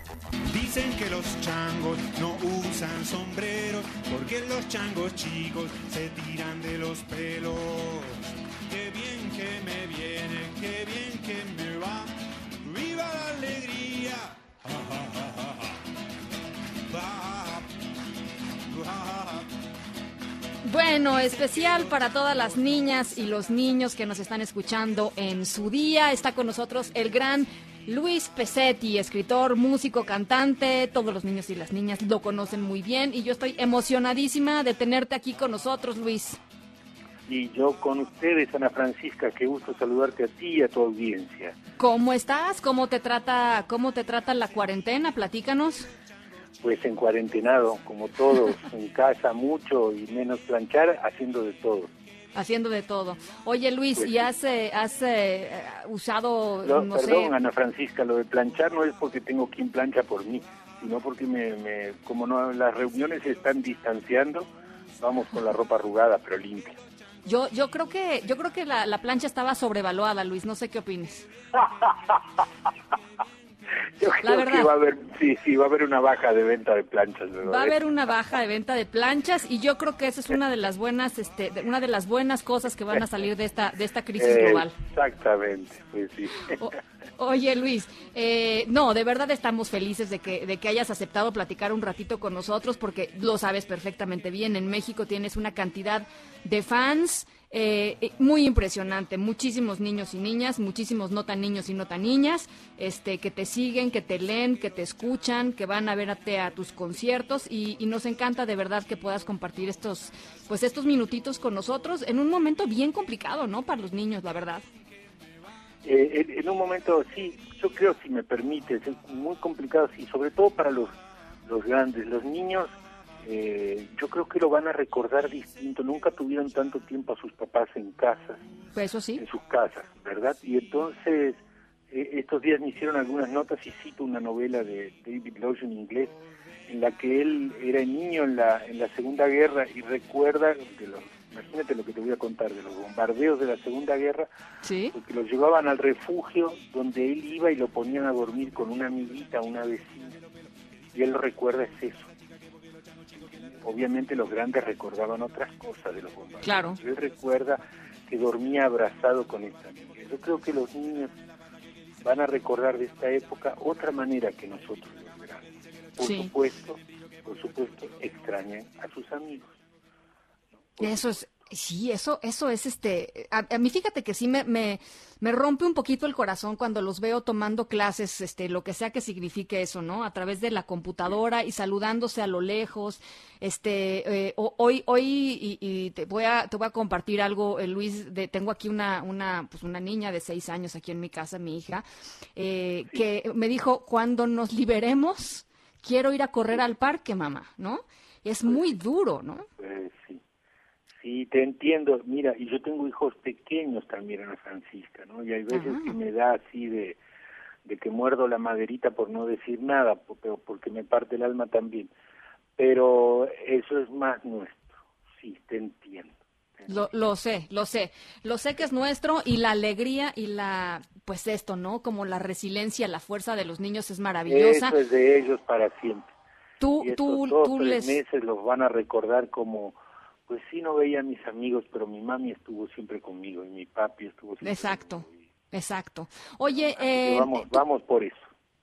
Dicen que los changos no usan sombreros porque los changos chicos se tiran de los pelos. Qué bien que me viene, qué bien que me va. ¡Viva la alegría! Bueno, especial para todas las niñas y los niños que nos están escuchando en su día. Está con nosotros el gran Luis Pesetti, escritor, músico, cantante. Todos los niños y las niñas lo conocen muy bien y yo estoy emocionadísima de tenerte aquí con nosotros, Luis. Y yo con ustedes, Ana Francisca, qué gusto saludarte a ti y a tu audiencia. ¿Cómo estás? ¿Cómo te trata, cómo te trata la cuarentena? Platícanos. Pues en cuarentenado, como todos, en casa mucho y menos planchar, haciendo de todo. Haciendo de todo. Oye, Luis, Pues ¿y has, eh, has eh, usado, No, no perdón, sé, Ana Francisca, lo de planchar no es porque tengo quien plancha por mí, sino porque me, me- como no las reuniones se están distanciando, vamos con la ropa arrugada pero limpia. yo, yo creo que, yo creo que la, la plancha estaba sobrevaluada, Luis. No sé qué opines. [LAUGHS] Yo La creo verdad. que va a haber, sí, sí, va a haber una baja de venta de planchas. ¿verdad? Va a haber una baja de venta de planchas y yo creo que esa es una de las buenas, este, una de las buenas cosas que van a salir de esta, de esta crisis Eh, global. Exactamente, pues sí. Oye Luis, eh, no, de verdad estamos felices de que, de que hayas aceptado platicar un ratito con nosotros porque lo sabes perfectamente bien. En México tienes una cantidad de fans eh, eh, muy impresionante, muchísimos niños y niñas, muchísimos no tan niños y no tan niñas, este, que te siguen, que te leen, que te escuchan, que van a verte a tus conciertos y, y nos encanta de verdad que puedas compartir estos, pues estos minutitos con nosotros en un momento bien complicado, ¿no? Para los niños, la verdad. Eh, en, un momento, sí, yo creo, si me permites, es muy complicado, sí, sobre todo para los, los grandes. Los niños, eh, yo creo que lo van a recordar distinto. Nunca tuvieron tanto tiempo a sus papás en casa, Pues eso sí. en sus casas, ¿verdad? Y entonces, eh, estos días me hicieron algunas notas y cito una novela de David Lodge en inglés, en la que él era niño en la, en la Segunda Guerra y recuerda de los imagínate lo que te voy a contar de los bombardeos de la Segunda Guerra, ¿Sí? porque lo llevaban al refugio donde él iba y lo ponían a dormir con una amiguita, una vecina. Y él recuerda es eso. Obviamente los grandes recordaban otras cosas de los bombardeos. Claro. Él recuerda que dormía abrazado con esta niña. Yo creo que los niños van a recordar de esta época otra manera que nosotros los grandes. Por Sí. supuesto, por supuesto, extrañan a sus amigos. Eso es, sí, eso, eso es este, a, a mí fíjate que sí me, me, me rompe un poquito el corazón cuando los veo tomando clases, este, lo que sea que signifique eso, ¿no? A través de la computadora y saludándose a lo lejos, este, eh, ho- hoy, hoy, y, y te voy a, te voy a compartir algo, eh, Luis, de, tengo aquí una, una, pues una niña de seis años aquí en mi casa, mi hija, eh, que me dijo, cuando nos liberemos, quiero ir a correr al parque, mamá, ¿no? Es muy duro, ¿no? Sí. Te entiendo. Mira, y yo tengo hijos pequeños también, Ana Francisca, ¿no? Y hay veces Ajá. que me da así de, de que muerdo la maderita por no decir nada, pero porque me parte el alma también. Pero eso es más nuestro. Sí, te entiendo. Lo, lo sé, lo sé. Lo sé que es nuestro y la alegría y la, pues esto, ¿no? Como la resiliencia, la fuerza de los niños es maravillosa. Eso es de ellos para siempre. Tú, y estos tú, dos, tú tres les... meses los van a recordar como, pues sí, no veía a mis amigos, pero mi mami estuvo siempre conmigo y mi papi estuvo siempre Exacto, exacto. Oye, Que eh, vamos, vamos por eso.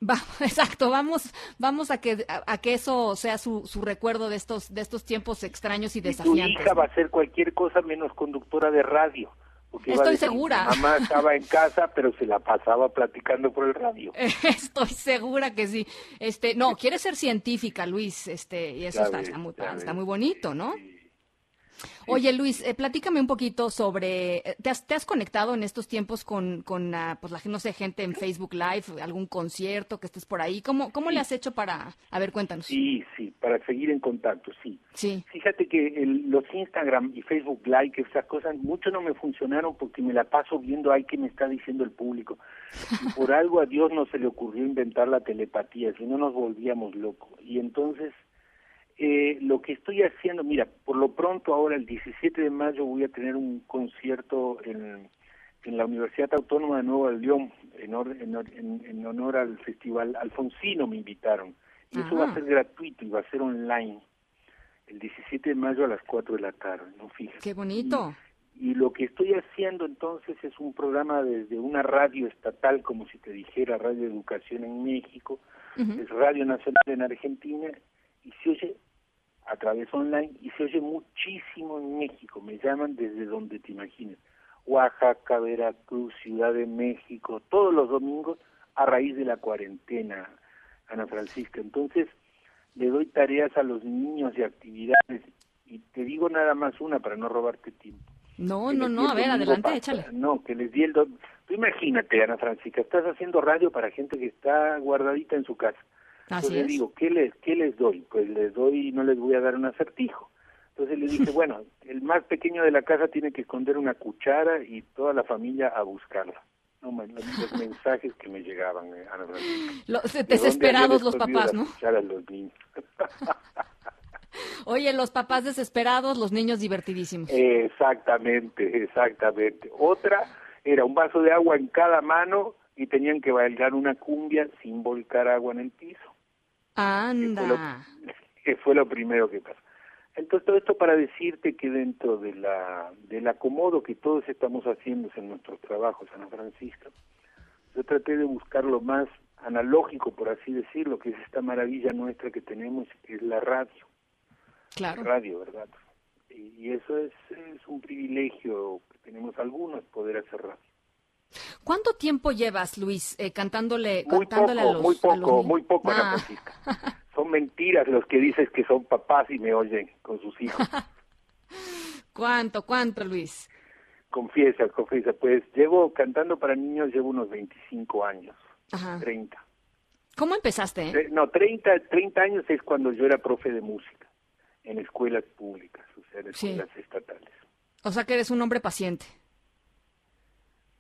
va- [LAUGHS] exacto, vamos, vamos a que, a, a que eso sea su, su recuerdo de estos, de estos tiempos extraños y Y tu desafiantes. hija va a ser cualquier cosa menos conductora de radio. Porque Estoy decir, segura. Mamá estaba en casa, pero se la pasaba platicando por el radio. [LAUGHS] Estoy segura que sí. Este, no, quiere ser científica, Luis, este, y eso está, ves, está muy bonito, ¿no? Oye, Luis, eh, platícame un poquito sobre, eh, ¿te has, te has conectado en estos tiempos con, con ah, pues la, no sé, gente en Facebook Live, algún concierto que estés por ahí? ¿Cómo, cómo le has hecho para, a ver, cuéntanos? Sí, sí, para seguir en contacto, sí. Sí. Fíjate que el- los Instagram y Facebook Live, que esas cosas, mucho no me funcionaron porque me la paso viendo ahí que me está diciendo el público. Y por [LAUGHS] algo a Dios no se le ocurrió inventar la telepatía, si no nos volvíamos locos. Y entonces, eh, lo que estoy haciendo, mira, por lo pronto ahora el 17 de mayo voy a tener un concierto en, en la Universidad Autónoma de Nuevo León, en, or- en, en- honor al Festival Alfonsino me invitaron. Y eso va a ser gratuito y va a ser online el 17 de mayo a las 4 de la tarde, ¿no? Fíjate. Qué bonito. Y lo que estoy haciendo entonces es un programa desde una radio estatal, como si te dijera Radio Educación en México, es Radio Nacional en Argentina, y se oye a través online, y se oye muchísimo en México, me llaman desde donde te imagines, Oaxaca, Veracruz, Ciudad de México, todos los domingos a raíz de la cuarentena, Ana Francisca. Entonces, le doy tareas a los niños y actividades, y te digo nada más una para no robarte tiempo. No, Que no, no, a ver, adelante, pa- échale. No, que les di el... do- Tú imagínate, Ana Francisca, estás haciendo radio para gente que está guardadita en su casa. Así Entonces es. digo, ¿qué les, ¿qué les doy? Pues les doy, no les voy a dar un acertijo. Entonces le dije, [LAUGHS] bueno, el más pequeño de la casa tiene que esconder una cuchara y toda la familia a buscarla. No, los, [LAUGHS] mensajes que me llegaban, eh, Ana. Los- ¿De dónde desesperados los papás, ¿no? los niños? [LAUGHS] Oye, los papás desesperados, los niños divertidísimos. Exactamente, exactamente. Otra era un vaso de agua en cada mano y tenían que bailar una cumbia sin volcar agua en el piso, Anda. que fue lo primero que pasó. Entonces todo esto para decirte que dentro de la del acomodo que todos estamos haciendo en nuestros trabajos, Ana Francisca, yo traté de buscar lo más analógico, por así decirlo, que es esta maravilla nuestra que tenemos, que es la radio. Claro. Radio, ¿verdad? Y, y eso es, es un privilegio que tenemos algunos, poder hacer radio. ¿Cuánto tiempo llevas, Luis, eh, cantándole, Muy cantándole poco, a los muy a los poco, muy poco, Ana Ah, Francisca. Son mentiras los que dices que son papás y me oyen con sus hijos. [LAUGHS] ¿Cuánto, cuánto, Luis? confiesa, confiesa. Pues llevo cantando para niños, llevo unos 25 años, Ajá. 30. ¿Cómo empezaste? eh? No, 30, 30 años es cuando yo era profe de música en escuelas públicas, o sea, en Sí. escuelas estatales. O sea que eres un hombre paciente.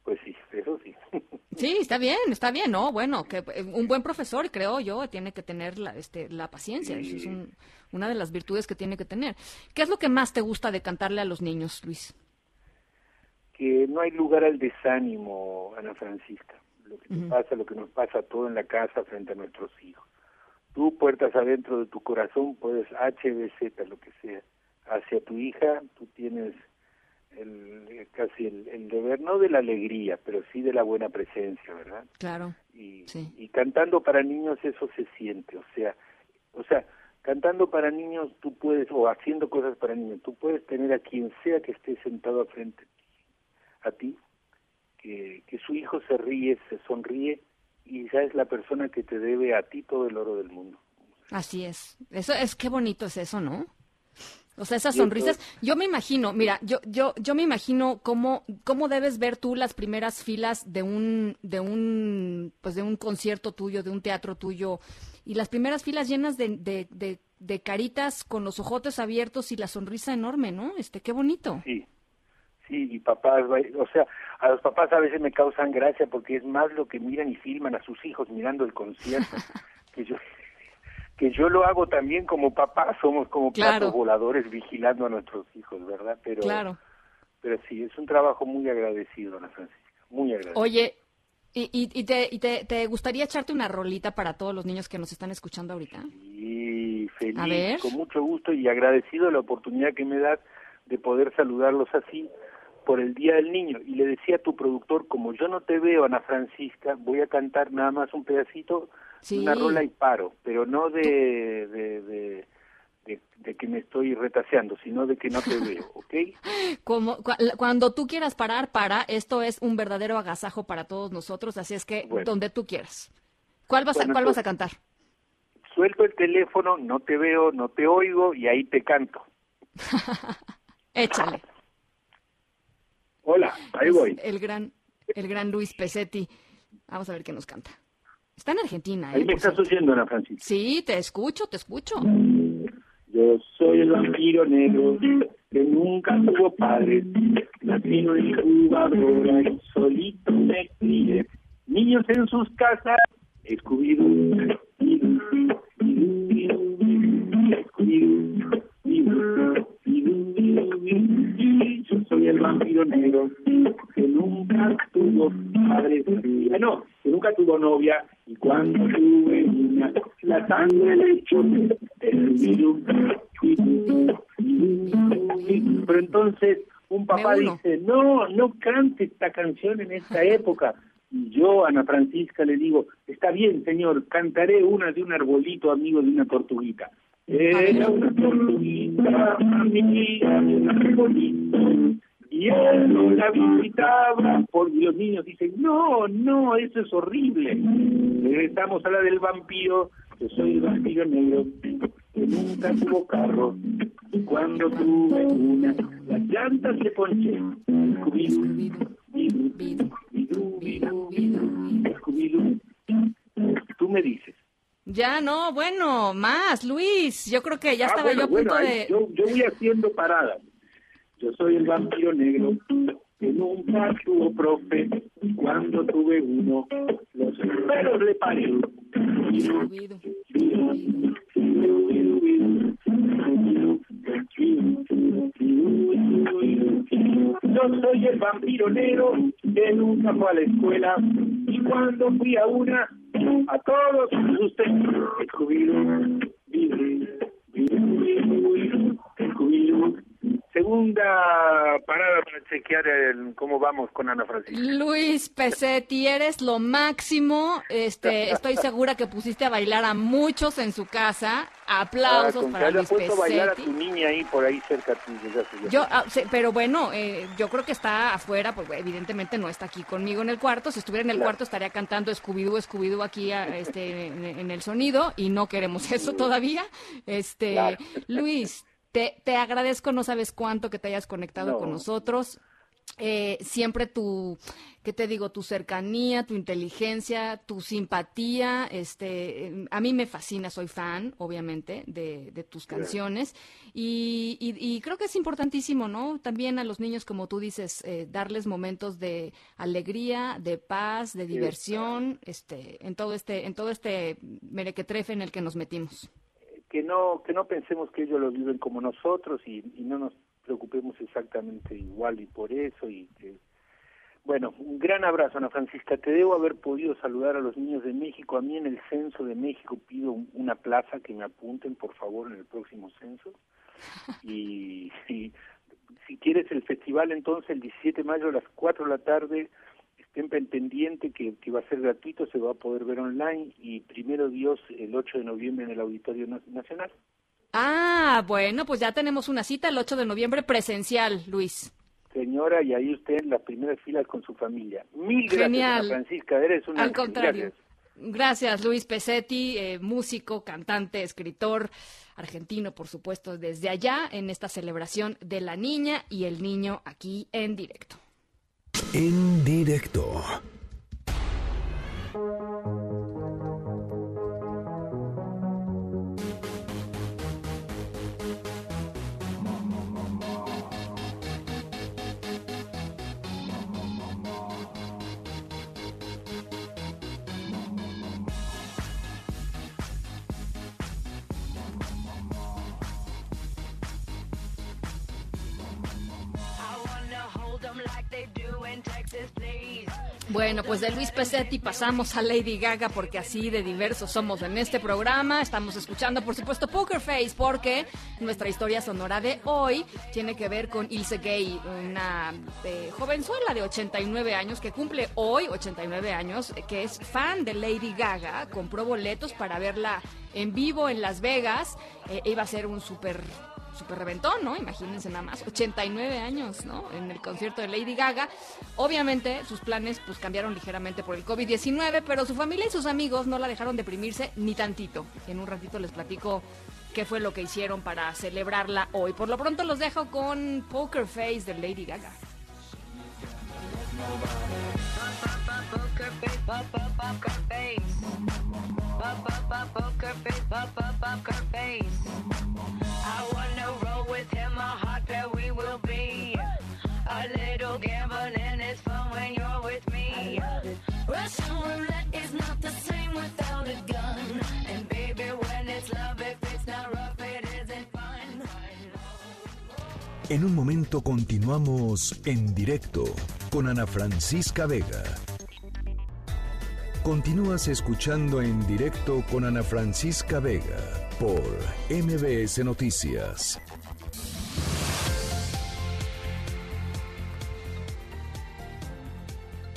Pues sí, eso sí. [LAUGHS] Sí, está bien, está bien, ¿no? Bueno, que eh, un buen profesor, creo yo, tiene que tener la, este, la paciencia. Eso es un- una de las virtudes que tiene que tener. ¿Qué es lo que más te gusta de cantarle a los niños, Luis? que no hay lugar al desánimo, Ana Francisca. Lo que te pasa, lo que nos pasa todo en la casa frente a nuestros hijos. Tú, puertas adentro de tu corazón, puedes HBZ, lo que sea. Hacia tu hija, tú tienes el, casi el, el deber, no de la alegría, pero sí de la buena presencia, ¿verdad? Claro. Y, Sí. y cantando para niños eso se siente, o sea, o sea, cantando para niños tú puedes, o haciendo cosas para niños, tú puedes tener a quien sea que esté sentado a frente a ti, que, que su hijo se ríe, se sonríe, y ya es la persona que te debe a ti todo el oro del mundo. Así es. Eso es qué bonito es eso, ¿no? O sea, esas sonrisas. Yo me imagino, mira, yo yo yo me imagino cómo cómo debes ver tú las primeras filas de un de un pues de un concierto tuyo, de un teatro tuyo y las primeras filas llenas de de, de, de caritas con los ojotes abiertos y la sonrisa enorme, ¿no? Este, qué bonito. Sí, sí, y papás, o sea, a los papás a veces me causan gracia porque es más lo que miran y filman a sus hijos mirando el concierto [LAUGHS] que yo que yo lo hago también como papá, somos como Claro. platos voladores vigilando a nuestros hijos, ¿verdad? Pero Claro. pero sí, es un trabajo muy agradecido, Ana Francisca, muy agradecido. Oye, ¿y, y, y te, y te, te gustaría echarte una rolita para todos los niños que nos están escuchando ahorita? Y feliz, A ver. con mucho gusto y agradecido la oportunidad que me das de poder saludarlos así por el Día del Niño. Y le decía a tu productor, como yo no te veo, Ana Francisca, voy a cantar nada más un pedacito, Sí. una rola y paro, pero no de, de, de, de, de que me estoy retaseando, sino de que no te veo, [LAUGHS] ¿ok? Como, cua- cuando tú quieras parar, para. Esto es un verdadero agasajo para todos nosotros, así es que Bueno. donde tú quieras. ¿Cuál vas, a, cuál vas a cantar? Suelto el teléfono, no te veo, no te oigo y ahí te canto. [LAUGHS] Échale. Hola, ahí voy. El gran, el gran Luis Pesetti. Vamos a ver qué nos canta. Está en Argentina, ¿eh? Ahí me estás oyendo, Ana Francisca. Sí, te escucho, te escucho. Yo soy el vampiro negro que nunca tuvo padres. Nacido en incubadora y solito me crié. Niños en sus casas, Scooby-Doo, Scooby-Doo, Scooby-Doo. Yo soy el vampiro negro que nunca tuvo padres. Ah, no, que nunca tuvo novia. Y cuando tuve una, la sangre le echó Scooby-Doo, Scooby-Doo, Scooby-Doo. Pero entonces un papá dice, no, no cante esta canción en esta época. Y yo, Ana Francisca, le digo, está bien, señor, cantaré una de un arbolito amigo de una tortuguita. Era una tortuguita un y él no la visitaba porque los niños dicen, no, no, eso es horrible. Regresamos a la del vampiro, yo soy el vampiro negro que nunca tuvo carro y cuando tuve una, las llantas le ponché. Tú me dices. Ya, no, bueno, más, Luis. Yo creo que ya Ah, estaba bueno, yo a punto bueno, de... yo, yo voy haciendo paradas. Yo soy el vampiro negro que nunca tuvo profe. Cuando tuve uno, los pelos le paré. Yo soy el vampiro negro que nunca fue a la escuela y cuando fui a una, a todos gusté. Segunda parada para chequear el- cómo vamos con Ana Francisca. Luis Pesetti, eres lo máximo. Este, estoy segura que pusiste a bailar a muchos en su casa. Ah, Aplausos con que para Luis puesto a bailar a Pesetti. tu niña ahí por ahí cerca Yo, ah, sí, pero bueno, eh, yo creo que está afuera, porque evidentemente no está aquí conmigo en el cuarto. Si estuviera en el Claro. cuarto estaría cantando Scooby-Doo, Scooby-Doo aquí a- este, en, en el sonido y no queremos [LAUGHS] eso todavía. Este, Claro. Luis, te, te agradezco, no sabes cuánto que te hayas conectado No. con nosotros. Eh, siempre tu, ¿qué te digo? Tu cercanía, tu inteligencia, tu simpatía, este, eh, a mí me fascina, soy fan, obviamente, de, de tus canciones y, y- y creo que es importantísimo, ¿no? También a los niños, como tú dices, eh, darles momentos de alegría, de paz, de diversión, este, en todo este, en todo este merequetrefe en el que nos metimos. Que no que no pensemos que ellos lo viven como nosotros y, y no nos preocupemos exactamente igual y por eso y que bueno un gran abrazo Ana Francisca. Te debo haber podido saludar a los niños de México. A mí en el censo de México pido un- una plaza que me apunten por favor en el próximo censo. [LAUGHS] Y, y si quieres el festival entonces el 17 de mayo a las 4 de la tarde estén pendiente que, que va a ser gratuito, se va a poder ver online y primero Dios el 8 de noviembre en el Auditorio Na- Nacional. Ah, bueno, pues ya tenemos una cita el 8 de noviembre presencial, Luis. Señora, y ahí usted en las primeras filas con su familia. Mil gracias, Genial. Francisca, eres una Al contrario. Gracias. Gracias, Luis Pesetti, eh, músico, cantante, escritor argentino, por supuesto, desde allá en esta celebración de la niña y el niño aquí en directo. En directo. Bueno, pues de Luis Pesetti pasamos a Lady Gaga porque así de diversos somos en este programa. Estamos escuchando, por supuesto, Poker Face porque nuestra historia sonora de hoy tiene que ver con Ilse Gay, una eh, jovenzuela de 89 años que cumple hoy 89 años, eh, que es fan de Lady Gaga. Compró boletos para verla en vivo en Las Vegas. Eh, iba a ser un súper super reventón, ¿no? Imagínense nada más, 89 años, ¿no? En el concierto de Lady Gaga. Obviamente sus planes pues cambiaron ligeramente por el COVID-19, pero su familia y sus amigos no la dejaron deprimirse ni tantito. En un ratito les platico qué fue lo que hicieron para celebrarla hoy. Por lo pronto los dejo con Poker Face de Lady Gaga. I En un momento continuamos en directo con Ana Francisca Vega. Continúas escuchando en directo con Ana Francisca Vega por MBS Noticias.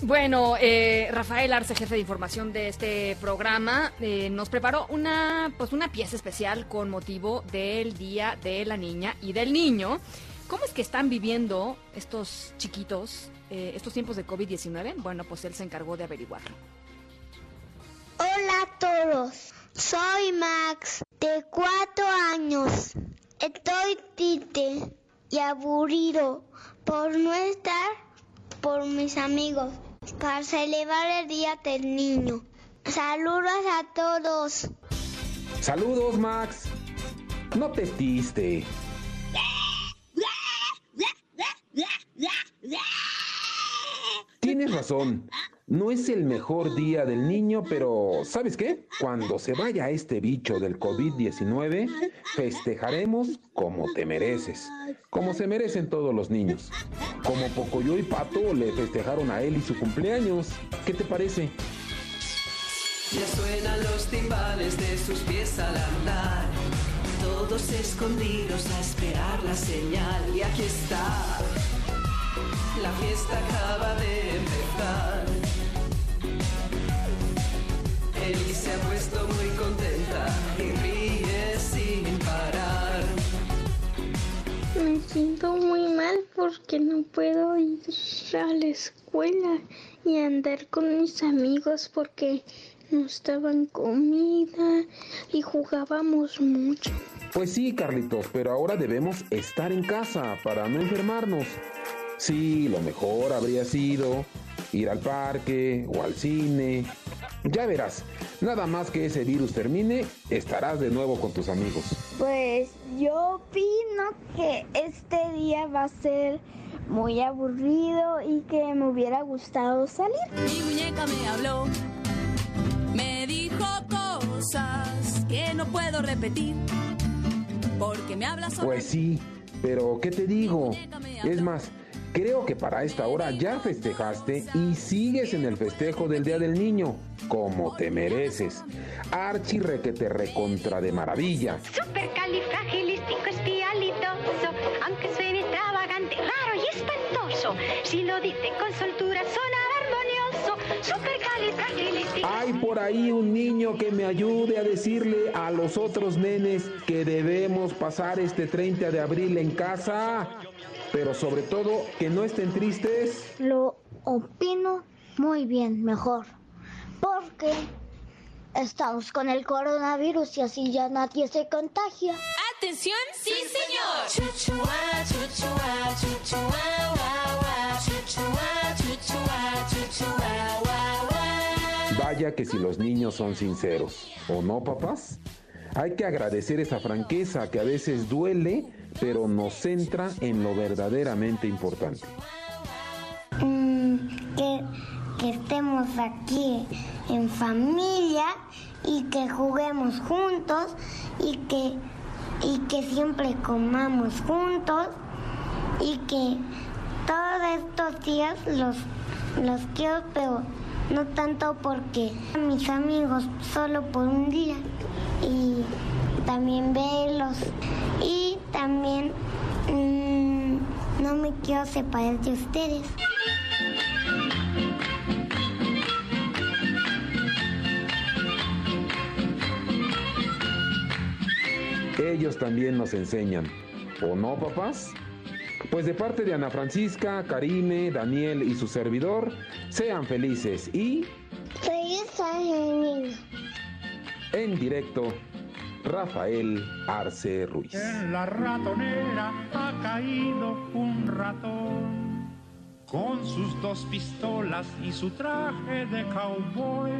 Bueno, eh, Rafael Arce, jefe de información de este programa, eh, nos preparó una, pues una pieza especial con motivo del Día de la Niña y del Niño. ¿Cómo es que están viviendo estos chiquitos eh, estos tiempos de COVID-19? Bueno, pues él se encargó de averiguarlo. Hola a todos, soy Max, de cuatro años. Estoy triste y aburrido por no estar por mis amigos para celebrar el Día del Niño. Saludos a todos. Saludos, Max. No te triste. Tienes razón. No es el mejor día del niño, pero ¿sabes qué? Cuando se vaya este bicho del COVID-19, festejaremos como te mereces, como se merecen todos los niños. Como Pocoyo y Pato le festejaron a él y su cumpleaños. ¿Qué te parece? Ya suenan los timbales de sus pies al andar, todos escondidos a esperar la señal. Y aquí está, la fiesta acaba de empezar. Eli se ha puesto muy contenta y ríe sin parar. Me siento muy mal porque no puedo ir a la escuela y andar con mis amigos porque nos daban comida y jugábamos mucho. Pues sí, Carlitos, pero ahora debemos estar en casa para no enfermarnos. Sí, lo mejor habría sido ir al parque o al cine. Ya verás, nada más que ese virus termine, estarás de nuevo con tus amigos. Pues yo opino que este día va a ser muy aburrido y que me hubiera gustado salir. Mi muñeca me habló, me dijo cosas que no puedo repetir, porque me habla sobre... Pues sí, pero ¿qué te digo? Es más, creo que para esta hora ya festejaste y sigues en el festejo del Día del Niño, como te mereces. Archi requete recontra de maravilla. Supercalifragilístico espialidoso, aunque suene extravagante, raro y espantoso, si lo dice con soltura sonará armonioso. Supercalifragilístico. Hay por ahí un niño que me ayude a decirle a los otros nenes que debemos pasar este 30 de abril en casa. Pero sobre todo, que no estén tristes. Lo opino muy bien, mejor. Porque estamos con el coronavirus y así ya nadie se contagia. ¡Atención! ¡Sí, señor! Chuchua, chuchua, chuchua, guau, guau. Chuchua, chuchua, chuchua, guau, guau. Vaya que si los niños son sinceros, ¿o no, papás? Hay que agradecer esa franqueza que a veces duele, pero nos centra en lo verdaderamente importante. Mm, que, estemos aquí en familia y que juguemos juntos y que, y que siempre comamos juntos y que todos estos días los, los quiero, pero no tanto porque mis amigos solo por un día y también verlos y también mm, no me quiero separar de ustedes. Ellos también nos enseñan, ¿o no, papás? Pues de parte de Ana Francisca, Karime, Daniel y su servidor, sean felices y Feliz año, niño. En directo Rafael Arce Ruiz. En la ratonera ha caído un ratón con sus dos pistolas y su traje de cowboy.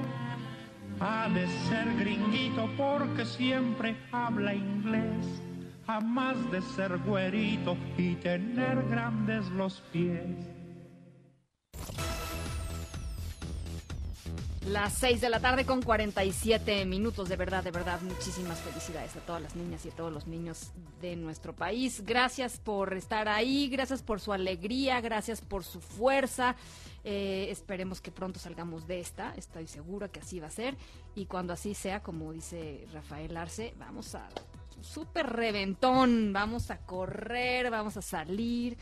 Ha de ser gringuito porque siempre habla inglés, jamás de ser güerito y tener grandes los pies. Las 6 de la tarde con 47 minutos, de verdad, de verdad, muchísimas felicidades a todas las niñas y a todos los niños de nuestro país. Gracias por estar ahí, gracias por su alegría, gracias por su fuerza. Eh, esperemos que pronto salgamos de esta, estoy segura que así va a ser. Y cuando así sea, como dice Rafael Arce, vamos a súper reventón, vamos a correr, vamos a salir,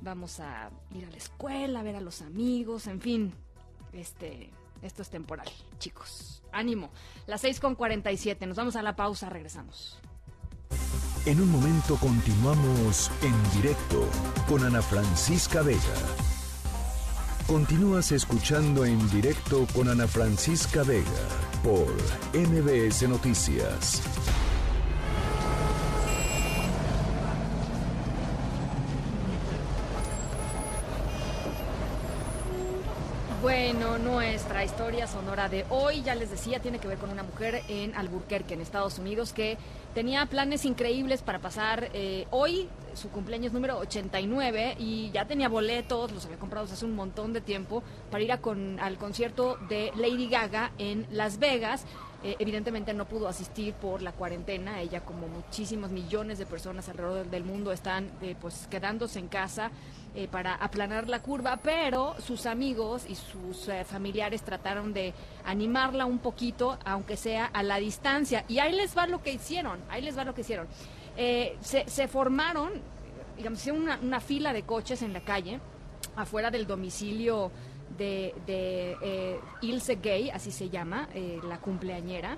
vamos a ir a la escuela, a ver a los amigos, en fin, este esto es temporal, chicos. Ánimo. Las 6 con 47. Nos vamos a la pausa. Regresamos. En un momento continuamos en directo con Ana Francisca Vega. Continúas escuchando en directo con Ana Francisca Vega por MBS Noticias. Bueno, nuestra historia sonora de hoy, ya les decía, tiene que ver con una mujer en Albuquerque, en Estados Unidos, que tenía planes increíbles para pasar eh, hoy su cumpleaños número 89 y ya tenía boletos, los había comprado hace un montón de tiempo para ir a con, al concierto de Lady Gaga en Las Vegas. Eh, evidentemente no pudo asistir por la cuarentena. Ella, como muchísimos millones de personas alrededor del mundo, están eh, pues quedándose en casa eh, para aplanar la curva, pero sus amigos y sus eh, familiares trataron de animarla un poquito, aunque sea a la distancia. Y ahí les va lo que hicieron, ahí les va lo que hicieron. Eh, se, formaron, digamos, una, fila de coches en la calle, afuera del domicilio de, de Ilse Gay, así se llama, la cumpleañera,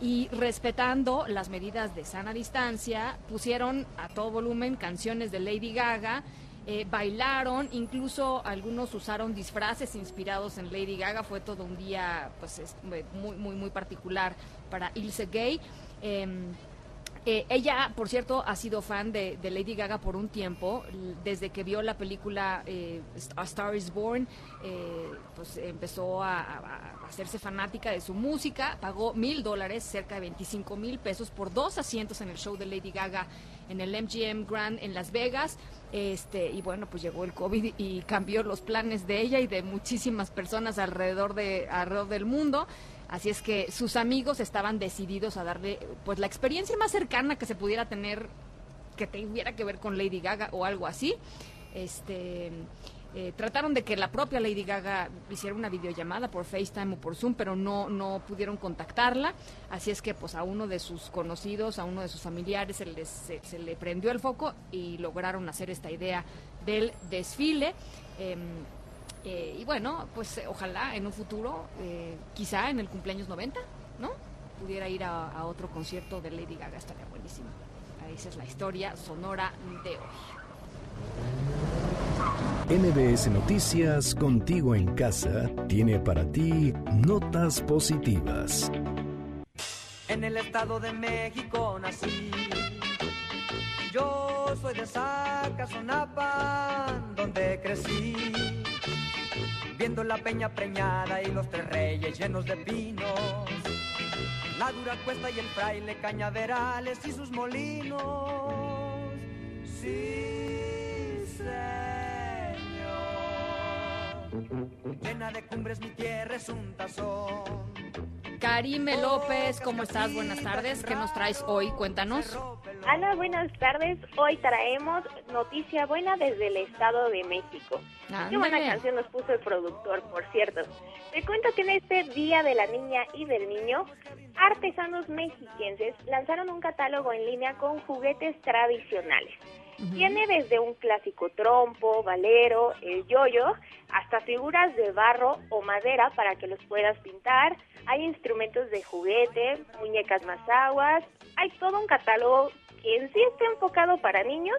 y respetando las medidas de sana distancia, pusieron a todo volumen canciones de Lady Gaga, eh, bailaron, incluso algunos usaron disfraces inspirados en Lady Gaga, fue todo un día pues es, muy, muy, muy particular para Ilse Gay. Em, eh, ella, por cierto, ha sido fan de, Lady Gaga por un tiempo, desde que vio la película eh, A Star is Born, eh, pues empezó a- a hacerse fanática de su música, pagó mil dólares, cerca de 25 mil pesos, por dos asientos en el show de Lady Gaga en el MGM Grand en Las Vegas. Este, y bueno, pues llegó el COVID y cambió los planes de ella y de muchísimas personas alrededor, de, alrededor del mundo. Así es que sus amigos estaban decididos a darle pues la experiencia más cercana que se pudiera tener que tuviera que ver con Lady Gaga o algo así. Este eh, trataron de que la propia Lady Gaga hiciera una videollamada por FaceTime o por Zoom, pero no, no pudieron contactarla. Así es que pues a uno de sus conocidos, a uno de sus familiares se, le prendió el foco y lograron hacer esta idea del desfile. Em, eh, y bueno, pues ojalá en un futuro, eh, quizá en el cumpleaños 90, ¿no? Pudiera ir a, a otro concierto de Lady Gaga, estaría buenísimo. Esa es la historia sonora de hoy. MBS Noticias Contigo en Casa tiene para ti notas positivas. En el Estado de México nací. Yo soy de Zacazonapa, donde crecí. Viendo la peña preñada y los tres reyes llenos de pinos. La dura cuesta y el fraile cañaverales y sus molinos. Sí, señor. Llena de cumbres mi tierra es un tazón. Karime López, ¿cómo estás? Buenas tardes. ¿Qué nos traes hoy? Cuéntanos. Ana, buenas tardes. Hoy traemos noticia buena desde el Estado de México. Qué buena canción nos puso el productor, por cierto. Te cuento que en este Día de la Niña y del Niño, artesanos mexiquenses lanzaron un catálogo en línea con juguetes tradicionales. Tiene desde un clásico trompo, valero, el yoyo, hasta figuras de barro o madera para que los puedas pintar. Hay instrumentos de juguete, muñecas más aguas. Hay todo un catálogo que en sí está enfocado para niños,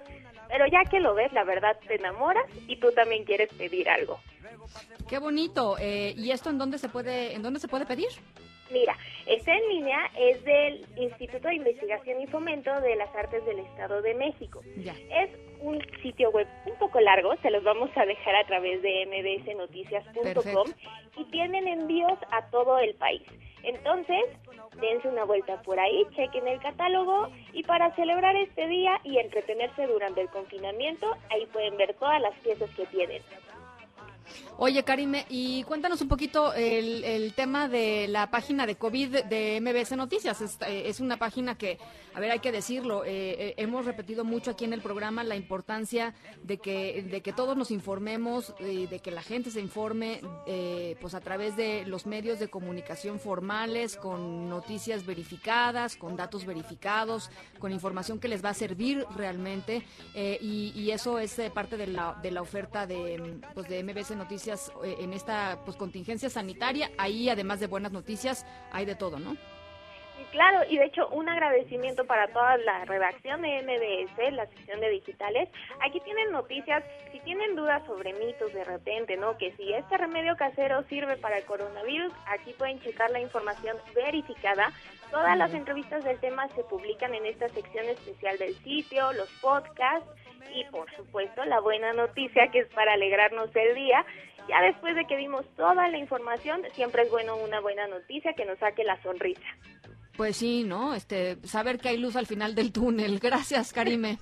pero ya que lo ves, la verdad te enamoras y tú también quieres pedir algo. Qué bonito. Eh, ¿Y esto en dónde se puede, en dónde se puede pedir? Mira, está en línea, es del Instituto de Investigación y Fomento de las Artes del Estado de México. Ya. Es un sitio web un poco largo, se los vamos a dejar a través de mbsnoticias.com y tienen envíos a todo el país. Entonces, dense una vuelta por ahí, chequen el catálogo y para celebrar este día y entretenerse durante el confinamiento, ahí pueden ver todas las piezas que tienen. Oye, Karime, y cuéntanos un poquito el, tema de la página de COVID de MBS Noticias. Es, eh, es una página que, a ver, hay que decirlo, eh, eh, hemos repetido mucho aquí en el programa la importancia de que, de que todos nos informemos, y de que la gente se informe, eh, pues a través de los medios de comunicación formales, con noticias verificadas, con datos verificados, con información que les va a servir realmente, eh, y, eso es eh, parte de la, de la oferta de, pues, de MBS Noticias eh, en esta pues contingencia sanitaria. Ahí, además de buenas noticias, hay de todo, ¿no? Claro, y de hecho un agradecimiento para toda la redacción de MBS, la sección de digitales. Aquí tienen noticias, si tienen dudas sobre mitos de repente, ¿no? Que si este remedio casero sirve para el coronavirus, aquí pueden checar la información verificada. Todas las entrevistas del tema se publican en esta sección especial del sitio, los podcasts y por supuesto la buena noticia que es para alegrarnos el día. Ya después de que vimos toda la información, siempre es bueno una buena noticia que nos saque la sonrisa. Pues sí, ¿no? Este, saber que hay luz al final del túnel. [LAUGHS] Gracias, Karime.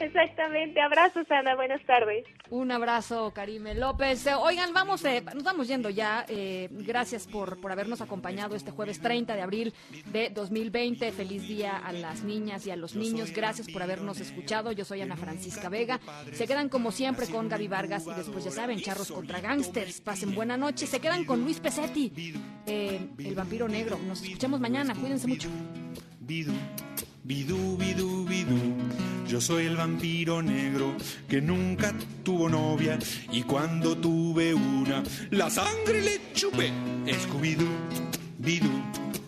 Exactamente. Abrazos, Ana. Buenas tardes. Un abrazo, Karime López. Eh, Oigan, vamos, eh, nos vamos yendo ya. Eh, gracias por, por habernos acompañado este jueves 30 de abril de 2020. Feliz día a las niñas y a los niños. Gracias por habernos escuchado. Yo soy Ana Francisca Vega. Se quedan como siempre con Gaby Vargas y después ya saben, charros contra gangsters. Pasen buena noche. Se quedan con Luis Pesetti, eh, el vampiro negro. Nos escuchamos mañana. Cuídense mucho. Bidú, bidú, bidú, bidú. Yo soy el vampiro negro que nunca tuvo novia y cuando tuve una, la sangre le chupé. Scooby-Doo, bidú,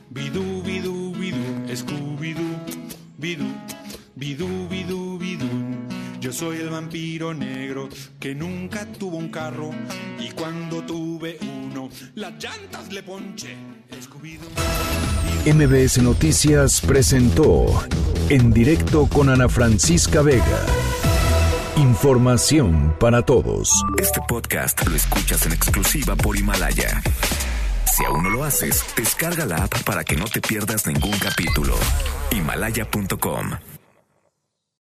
bidú, bidú, bidú. Scooby-Doo, bidú, bidú, bidú, bidú. Yo soy el vampiro negro que nunca tuvo un carro y cuando tuve uno, las llantas le ponché. MBS Noticias presentó En directo con Ana Francisca Vega. Información para todos. Este podcast lo escuchas en exclusiva por Himalaya. Si aún no lo haces, descarga la app para que no te pierdas ningún capítulo. Himalaya.com